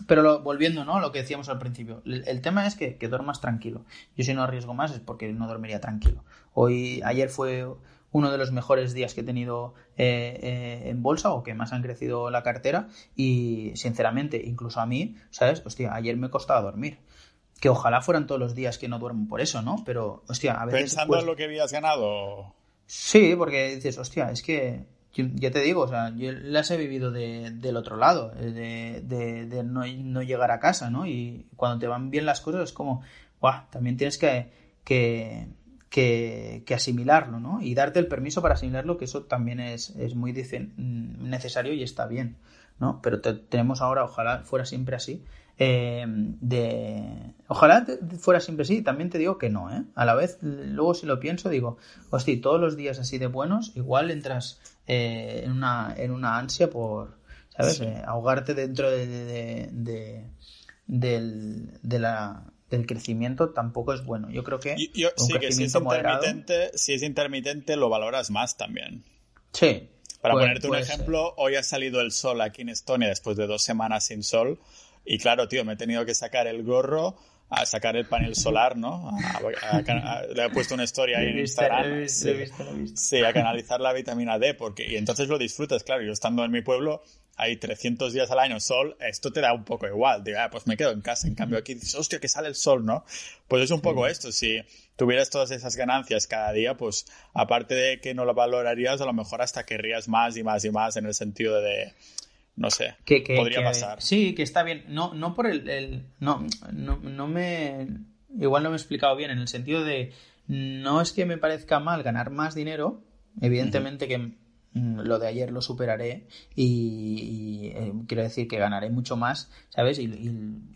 A: pero volviendo, ¿no? Lo que decíamos al principio. El, tema es que, que, duermas tranquilo. Yo si no arriesgo más es porque no dormiría tranquilo. Hoy, ayer fue uno de los mejores días que he tenido eh, eh, en bolsa o que más han crecido la cartera y sinceramente, incluso a mí, ¿sabes? Hostia, ayer me costaba dormir. Que ojalá fueran todos los días que no duermo por eso, ¿no? Pero, hostia, a veces...
C: Pensando en lo que habías ganado.
A: Sí, porque dices, hostia, es que ya te digo, o sea, yo las he vivido del otro lado, eh, de, no, llegar a casa, ¿no? Y cuando te van bien las cosas es como, guau, también tienes que, que, que, asimilarlo, ¿no? Y darte el permiso para asimilarlo, que eso también es, es muy mm, necesario y está bien, ¿no? Pero tenemos ahora, ojalá fuera siempre así, eh, de... Ojalá fuera siempre así, también te digo que no, ¿eh? A la vez, luego si lo pienso, digo, hostia, todos los días así de buenos, igual entras eh, en, una, en una ansia por, ¿sabes? Eh, ahogarte dentro de, de, de la del crecimiento tampoco es bueno. Yo creo que
C: sí, que si es intermitente, si es intermitente lo valoras más también.
A: Sí.
C: Para ponerte un ejemplo, hoy ha salido el sol aquí en Estonia después de dos semanas sin sol y claro, tío, me he tenido que sacar el gorro a sacar el panel solar, ¿no? le he puesto una historia ahí en Instagram. sí, a canalizar la vitamina D, porque y entonces lo disfrutas, claro. Yo estando en mi pueblo, hay 300 días al año sol, esto te da un poco igual. Digo, ah, pues me quedo en casa. En cambio, aquí dices, hostia, que sale el sol, ¿no? Pues es un poco esto. Si tuvieras todas esas ganancias cada día, pues aparte de que no lo valorarías, a lo mejor hasta querrías más y más y más en el sentido de. No sé,
A: que,
C: podría pasar.
A: Sí, que está bien. No, no por el. el no, no, no me. Igual no me he explicado bien, en el sentido de. No es que me parezca mal ganar más dinero, evidentemente que Mm, lo de ayer lo superaré y, eh, quiero decir que ganaré mucho más, ¿sabes? Y,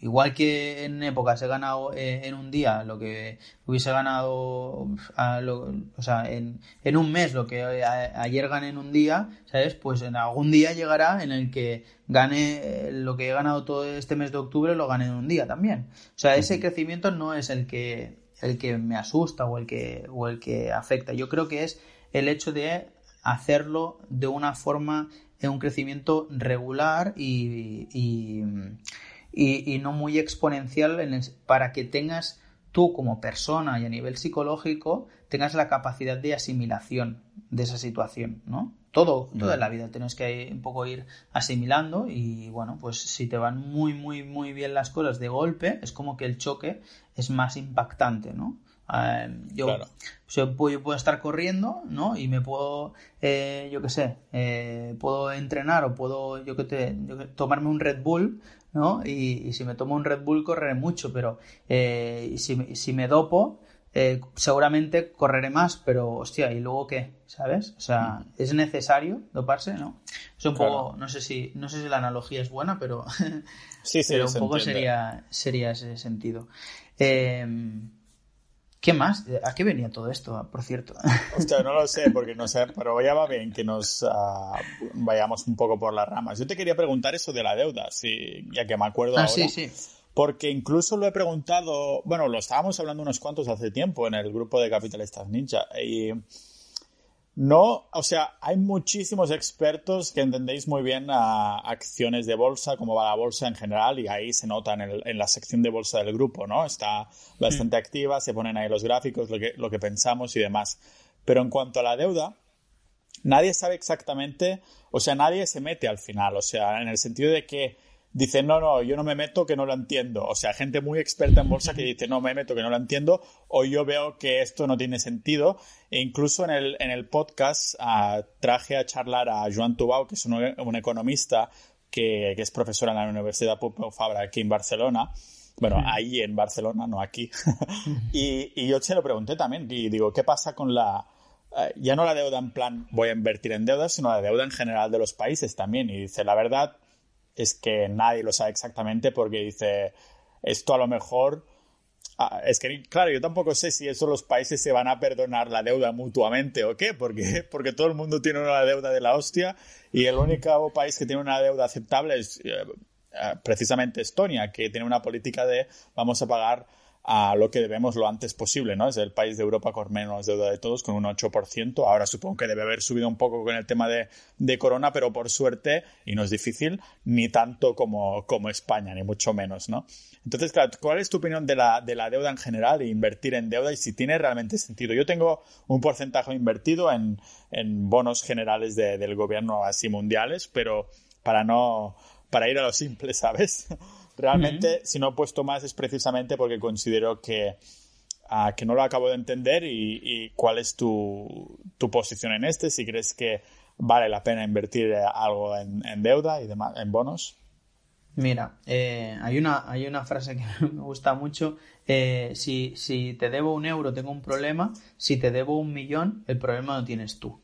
A: igual que en épocas he ganado eh, en un día lo que hubiese ganado, o sea, en, en, un mes lo que ayer gané en un día, ¿sabes? Pues en algún día llegará en el que gane eh, lo que he ganado todo este mes de octubre, lo gane en un día también. O sea, ese crecimiento no es el que, el que me asusta o el que, o el que afecta. Yo creo que es el hecho de hacerlo de una forma en un crecimiento regular y, y, no muy exponencial para que tengas tú como persona y a nivel psicológico tengas la capacidad de asimilación de esa situación, ¿no? Todo, toda la vida tienes que un poco ir asimilando y bueno, pues si te van muy, muy, muy bien las cosas de golpe, es como que el choque es más impactante, ¿no? Em, yo, puedo, estar corriendo, ¿no? Y me puedo, eh, yo qué sé, eh, puedo entrenar o puedo, yo que te, tomarme un Red Bull, ¿no? Y, si me tomo un Red Bull correré mucho, pero eh, si, si, me dopo, seguramente correré más, pero hostia, ¿y luego qué? ¿Sabes? O sea, ¿es necesario doparse? ¿No? Es un poco, no sé si, no sé si la analogía es buena, pero,
C: sí, sí, <laughs>
A: pero un poco sería, sería ese sentido. Eh, ¿Qué más? ¿A qué venía todo esto, por cierto? <laughs>
C: Hostia, no lo sé, porque no sé, pero ya va bien que nos ah, vayamos un poco por las ramas. Yo te quería preguntar eso de la deuda, sí, ya que me acuerdo
A: ah,
C: ahora.
A: Sí, sí.
C: Porque incluso lo he preguntado, bueno, lo estábamos hablando unos cuantos hace tiempo en el grupo de capitalistas ninja, y no, o sea, hay muchísimos expertos que entendéis muy bien a acciones de bolsa, cómo va la bolsa en general, y ahí se nota en, la sección de bolsa del grupo, ¿no? Está bastante activa, se ponen ahí los gráficos, lo que, lo que pensamos y demás. Pero en cuanto a la deuda, nadie sabe exactamente, o sea, nadie se mete al final, o sea, en el sentido de que dicen, no, no, yo no me meto que no lo entiendo. O sea, gente muy experta en bolsa que dice, no me meto que no lo entiendo, o yo veo que esto no tiene sentido. E incluso en el, en el podcast ah, traje a charlar a Joan Tubau, que es un, economista que, es profesor en la Universidad Pompeu Fabra aquí en Barcelona. Bueno, ahí en Barcelona, no aquí. <laughs> y, y yo se lo pregunté también, y digo, ¿qué pasa con la, eh, ya no la deuda en plan voy a invertir en deuda, sino la deuda en general de los países también. Y dice, la verdad, es que nadie lo sabe exactamente porque dice, esto a lo mejor... Ah, es que, claro, yo tampoco sé si eso los países se van a perdonar la deuda mutuamente o qué, porque, <laughs> porque todo el mundo tiene una deuda de la hostia y el único país que tiene una deuda aceptable es, eh, precisamente Estonia, que tiene una política de vamos a pagar a lo que debemos lo antes posible, ¿no? Es el país de Europa con menos deuda de todos, con un 8%. Ahora supongo que debe haber subido un poco con el tema de, de Corona, pero por suerte, y no es difícil, ni tanto como, como España, ni mucho menos, ¿no? Entonces, claro, ¿cuál es tu opinión de la, de la deuda en general e invertir en deuda y si tiene realmente sentido? Yo tengo un porcentaje invertido en, en bonos generales de, del gobierno así mundiales, pero para no, para ir a lo simple, ¿sabes? Realmente, si no he puesto más es precisamente porque considero que, ah, que no lo acabo de entender y, cuál es tu, tu, posición en este, si crees que vale la pena invertir algo en, deuda y demás, en bonos.
A: Mira, eh, hay, una, hay una frase que <laughs> me gusta mucho. Eh, si, si te debo un euro, tengo un problema. Si te debo un millón, el problema lo tienes tú.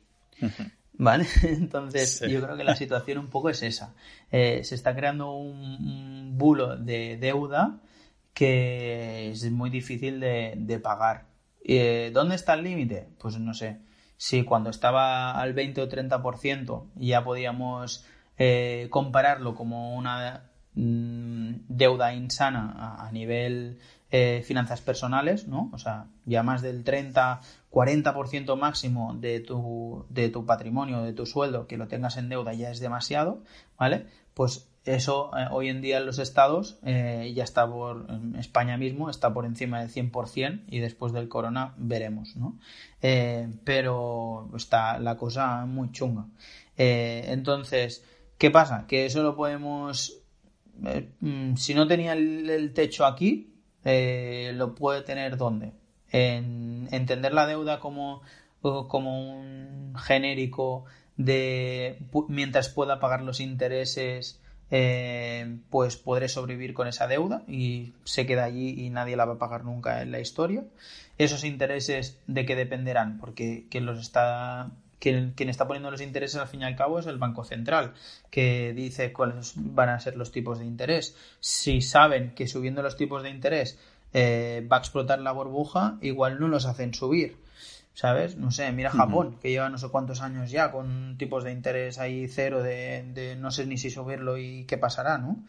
A: ¿Vale? <laughs> Entonces, yo creo que la situación un poco es esa. Eh, se está creando un, bulo de deuda que es muy difícil de, pagar. Eh, ¿Dónde está el límite? Pues no sé. Si cuando estaba al 20 o 30% ya podíamos eh, compararlo como una mm, deuda insana a, a nivel eh, finanzas personales, ¿no? O sea, ya más del 30, 40% máximo de tu, de tu patrimonio, de tu sueldo, que lo tengas en deuda ya es demasiado, ¿vale? Pues eso eh, hoy en día en los estados eh, ya está por, en España mismo está por encima del 100% y después del corona veremos, ¿no? pero está la cosa muy chunga. entonces, ¿qué pasa? Que eso lo podemos... Mm, si no tenía el techo aquí, eh, lo puede tener dónde? En entender la deuda como, como un genérico de mientras pueda pagar los intereses, eh, pues podré sobrevivir con esa deuda y se queda allí y nadie la va a pagar nunca en la historia. Esos intereses de qué dependerán, porque quien los está quien, quien, está poniendo los intereses al fin y al cabo es el Banco Central, que dice cuáles van a ser los tipos de interés. Si saben que subiendo los tipos de interés eh, va a explotar la burbuja, igual no los hacen subir. ¿Sabes? No sé, mira Japón, que lleva no sé cuántos años ya con tipos de interés ahí cero de, no sé ni si subirlo y qué pasará, ¿no?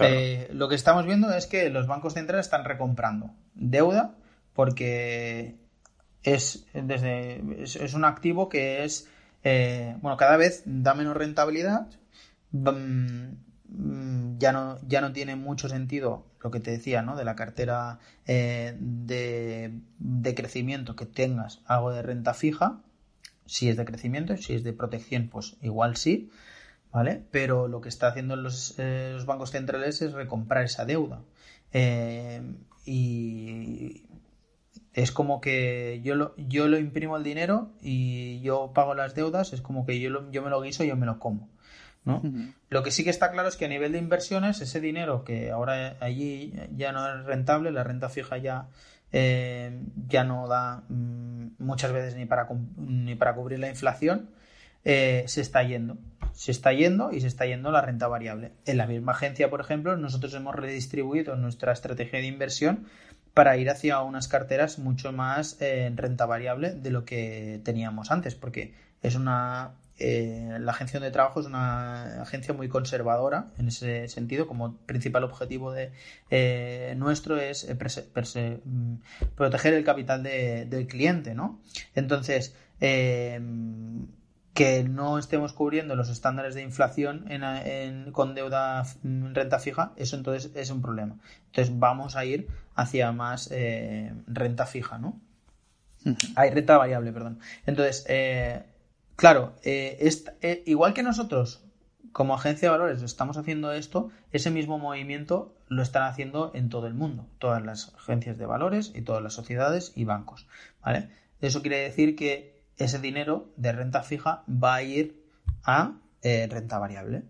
A: Eh, lo que estamos viendo es que los bancos centrales están recomprando deuda porque es, desde, es, un activo que es, eh, bueno, cada vez da menos rentabilidad, mm, mm, ya, no, ya no tiene mucho sentido lo que te decía, ¿no? De la cartera eh, de, de, crecimiento que tengas algo de renta fija, si es de crecimiento, si es de protección, pues igual sí, ¿vale? Pero lo que está haciendo los, eh, los bancos centrales es recomprar esa deuda. y es como que yo lo, yo lo imprimo el dinero y yo pago las deudas, es como que yo, yo me lo guiso y yo me lo como. ¿No? Lo que sí que está claro es que a nivel de inversiones, ese dinero que ahora allí ya no es rentable, la renta fija ya, eh, ya no da mm, muchas veces ni para, ni para cubrir la inflación, eh, se está yendo. Se está yendo y se está yendo la renta variable. En la misma agencia, por ejemplo, nosotros hemos redistribuido nuestra estrategia de inversión para ir hacia unas carteras mucho más en eh, renta variable de lo que teníamos antes, porque es una eh, la agencia de trabajo es una agencia muy conservadora en ese sentido, como principal objetivo de eh, nuestro es mm, proteger el capital del cliente, ¿no? Entonces, que no estemos cubriendo los estándares de inflación con deuda renta fija, eso entonces es un problema. Entonces vamos a ir hacia más eh, renta fija, ¿no? Hay renta variable, perdón. Entonces, eh, claro, eh, igual que nosotros como agencia de valores estamos haciendo esto, ese mismo movimiento lo están haciendo en todo el mundo, todas las agencias de valores y todas las sociedades y bancos, ¿vale? Eso quiere decir que ese dinero de renta fija va a ir a eh, renta variable.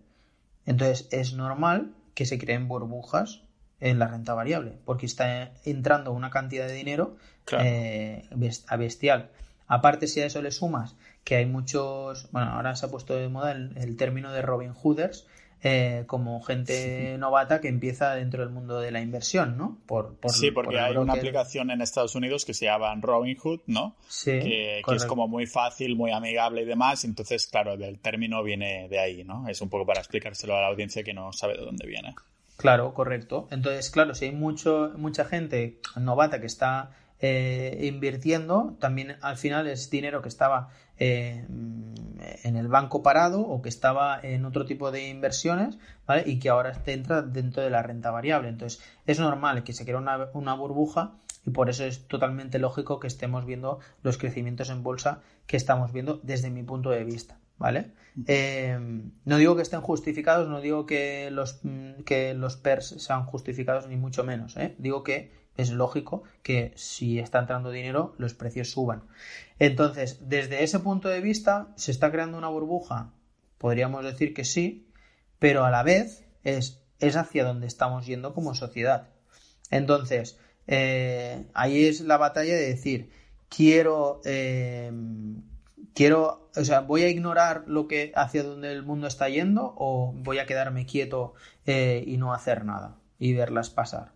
A: Entonces es normal que se creen burbujas en la renta variable, porque está entrando una cantidad de dinero eh, a bestial. Aparte, si a eso le sumas que hay muchos, bueno, ahora se ha puesto de moda el, término de Robin Hooders, eh, como gente novata que empieza dentro del mundo de la inversión, ¿no?
C: Por, sí, porque hay una aplicación en Estados Unidos que se llama Robinhood, ¿no? Sí. Que, es como muy fácil, muy amigable y demás. Entonces, claro, el término viene de ahí, ¿no? Es un poco para explicárselo a la audiencia que no sabe de dónde viene.
A: Claro, correcto. Entonces, claro, si hay mucho, mucha gente novata que está eh, invirtiendo, también al final es dinero que estaba eh, en el banco parado o que estaba en otro tipo de inversiones. Y que ahora entra dentro de la renta variable. Entonces, es normal que se crea una, burbuja y por eso es totalmente lógico que estemos viendo los crecimientos en bolsa que estamos viendo desde mi punto de vista. ¿Vale? Eh, no digo que estén justificados, no digo que los, que los PERS sean justificados, ni mucho menos. ¿eh? Digo que es lógico que si está entrando dinero, los precios suban. Entonces, desde ese punto de vista, ¿se está creando una burbuja? Podríamos decir que sí, pero a la vez es, es hacia donde estamos yendo como sociedad. Entonces, eh, ahí es la batalla de decir, quiero, eh, quiero, o sea, voy a ignorar lo que hacia donde el mundo está yendo o voy a quedarme quieto eh, y no hacer nada y verlas pasar.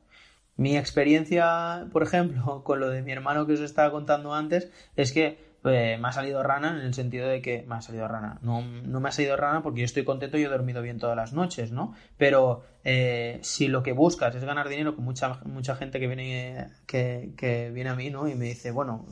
A: Mi experiencia, por ejemplo, <laughs> con lo de mi hermano que os estaba contando antes, es que eh, me ha salido rana en el sentido de que me ha salido rana. No, no, me ha salido rana porque yo estoy contento y he dormido bien todas las noches, ¿no? Pero eh, si lo que buscas es ganar dinero, con mucha, mucha gente que viene, que, que, viene a mí, ¿no? Y me dice, bueno,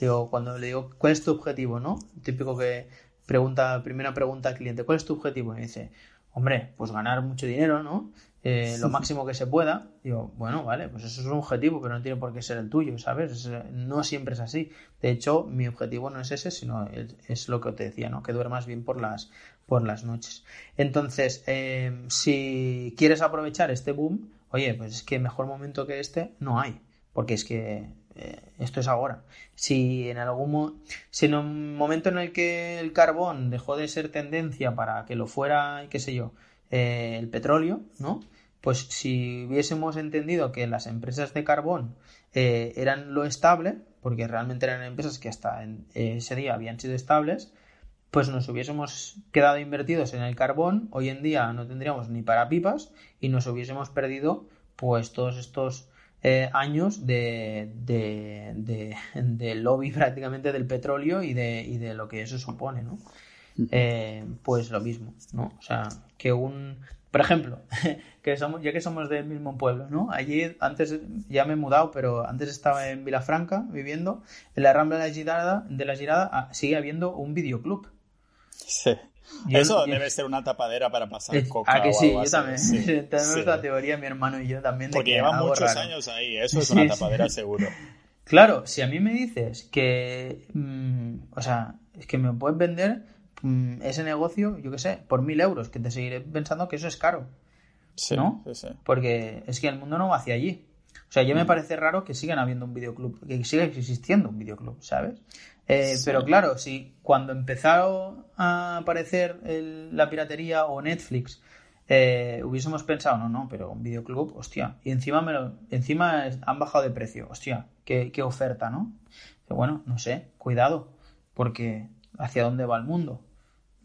A: digo, cuando le digo, ¿cuál es tu objetivo, no? Típico que pregunta, primera pregunta al cliente, ¿cuál es tu objetivo? Y me dice, hombre, pues ganar mucho dinero, ¿no? Eh, <laughs> lo máximo que se pueda, digo, bueno, vale, pues eso es un objetivo, pero no tiene por qué ser el tuyo, ¿sabes? no siempre es así. De hecho, mi objetivo no es ese, sino es, lo que te decía, ¿no? Que duermas bien por las, por las noches. Entonces, eh, si quieres aprovechar este boom, oye, pues es que mejor momento que este no hay, porque es que eh, esto es ahora. Si en algún si en un momento en el que el carbón dejó de ser tendencia para que lo fuera, qué sé yo, el petróleo, ¿no? Pues si hubiésemos entendido que las empresas de carbón eh, eran lo estable, porque realmente eran empresas que hasta en ese día habían sido estables, pues nos hubiésemos quedado invertidos en el carbón, hoy en día no tendríamos ni para pipas y nos hubiésemos perdido pues todos estos eh, años de, de, <laughs> lobby prácticamente del petróleo y de, y de lo que eso supone, ¿no? Eh, pues lo mismo, ¿no? O sea, que un por ejemplo, <laughs> que somos, ya que somos del mismo pueblo, ¿no? Allí antes ya me he mudado, pero antes estaba en Vilafranca viviendo. En la Rambla de la Girada, de la Girada ah, sigue habiendo un videoclub.
C: Sí. Eso debe ser una tapadera para pasar coca. Ah, que
A: sí, yo también. <laughs> Tenemos la teoría, mi hermano y yo también.
C: Porque llevan muchos años ahí, eso es una tapadera seguro.
A: Claro, si a mí me dices que. Mm, o sea, es que me puedes vender Mm, ese negocio, yo qué sé, por mil euros, que te seguiré pensando que eso es caro. ¿No? Porque es que el mundo no va hacia allí. O sea, ya me mm. parece raro que sigan habiendo un videoclub, que siga existiendo un videoclub, ¿sabes? Eh, pero claro, si cuando empezaron a aparecer la piratería o Netflix eh, hubiésemos pensado, no, no, pero un videoclub, hostia, y encima, me lo, encima han bajado de precio, hostia, qué, qué oferta, ¿no? Bueno, no sé, cuidado, porque hacia dónde va el mundo.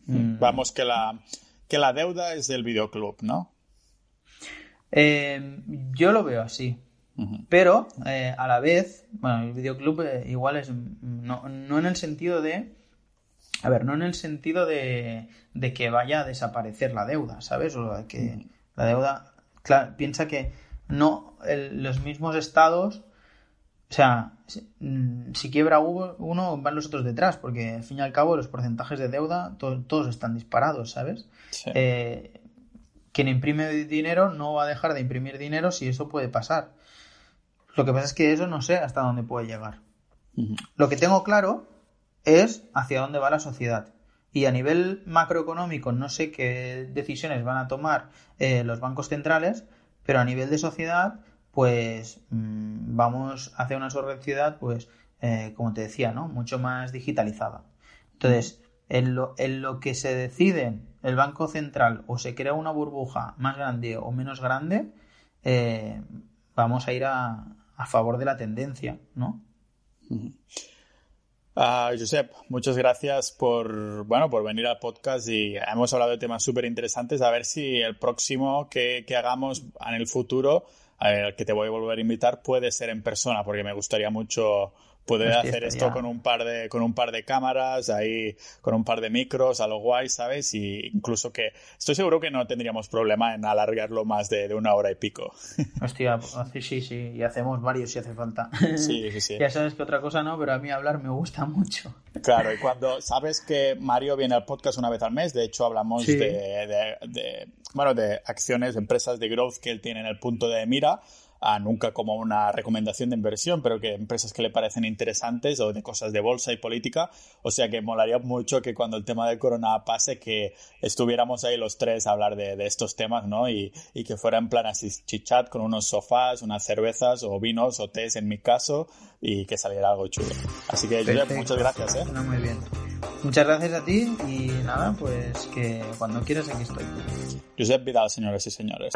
C: Mm. Vamos, que la, que la deuda es del videoclub, ¿no?
A: Eh, yo lo veo así. Pero eh, a la vez, bueno, el videoclub eh, igual es. No, en el sentido de. A ver, no en el sentido de, de que vaya a desaparecer la deuda, ¿sabes? O de que la deuda. Claro, piensa que no los mismos estados o sea, mm, si quiebra uno, van los otros detrás, porque al fin y al cabo los porcentajes de deuda todos están disparados, ¿sabes? Eh, quien imprime dinero no va a dejar de imprimir dinero si eso puede pasar. Lo que pasa es que eso no sé hasta dónde puede llegar. Lo que tengo claro es hacia dónde va la sociedad. Y a nivel macroeconómico no sé qué decisiones van a tomar eh, los bancos centrales, pero a nivel de sociedad pues mm, vamos hacia una sociedad, pues, eh, como te decía, ¿no? Mucho más digitalizada. Entonces, en lo, en lo que se decide el Banco Central o se crea una burbuja más grande o menos grande, eh, vamos a ir a, a, favor de la tendencia, ¿no?
C: Uh, Josep, muchas gracias por, bueno, por venir al podcast y hemos hablado de temas súper interesantes. A ver si el próximo que hagamos en el futuro, al que te voy a volver a invitar, puede ser en persona, porque me gustaría mucho poder hacer esto con un par de con un par de cámaras ahí con un par de micros a lo guay sabes y incluso que estoy seguro que no tendríamos problema en alargarlo más de, una hora y pico. <laughs>
A: Hostia sí sí y hacemos varios si hace falta.
C: Sí sí sí.
A: Ya sabes que otra cosa no pero a mí hablar me gusta mucho.
C: Claro y cuando sabes que Mario viene al podcast una vez al mes de hecho hablamos de, de, bueno de acciones empresas de growth que él tiene en el punto de mira nunca como una recomendación de inversión, pero que empresas que le parecen interesantes o de cosas de bolsa y política. O sea que molaría mucho que cuando el tema del corona pase, que estuviéramos ahí los tres a hablar de, estos temas, ¿no? Y, y, que fuera en plan así chichat con unos sofás, unas cervezas o vinos o tés en mi caso y que saliera algo chulo. Así que muchas gracias, ¿eh?
A: muy bien. Muchas gracias a ti y nada, pues que cuando quieras aquí estoy.
C: Josep Vidal, señores y señores.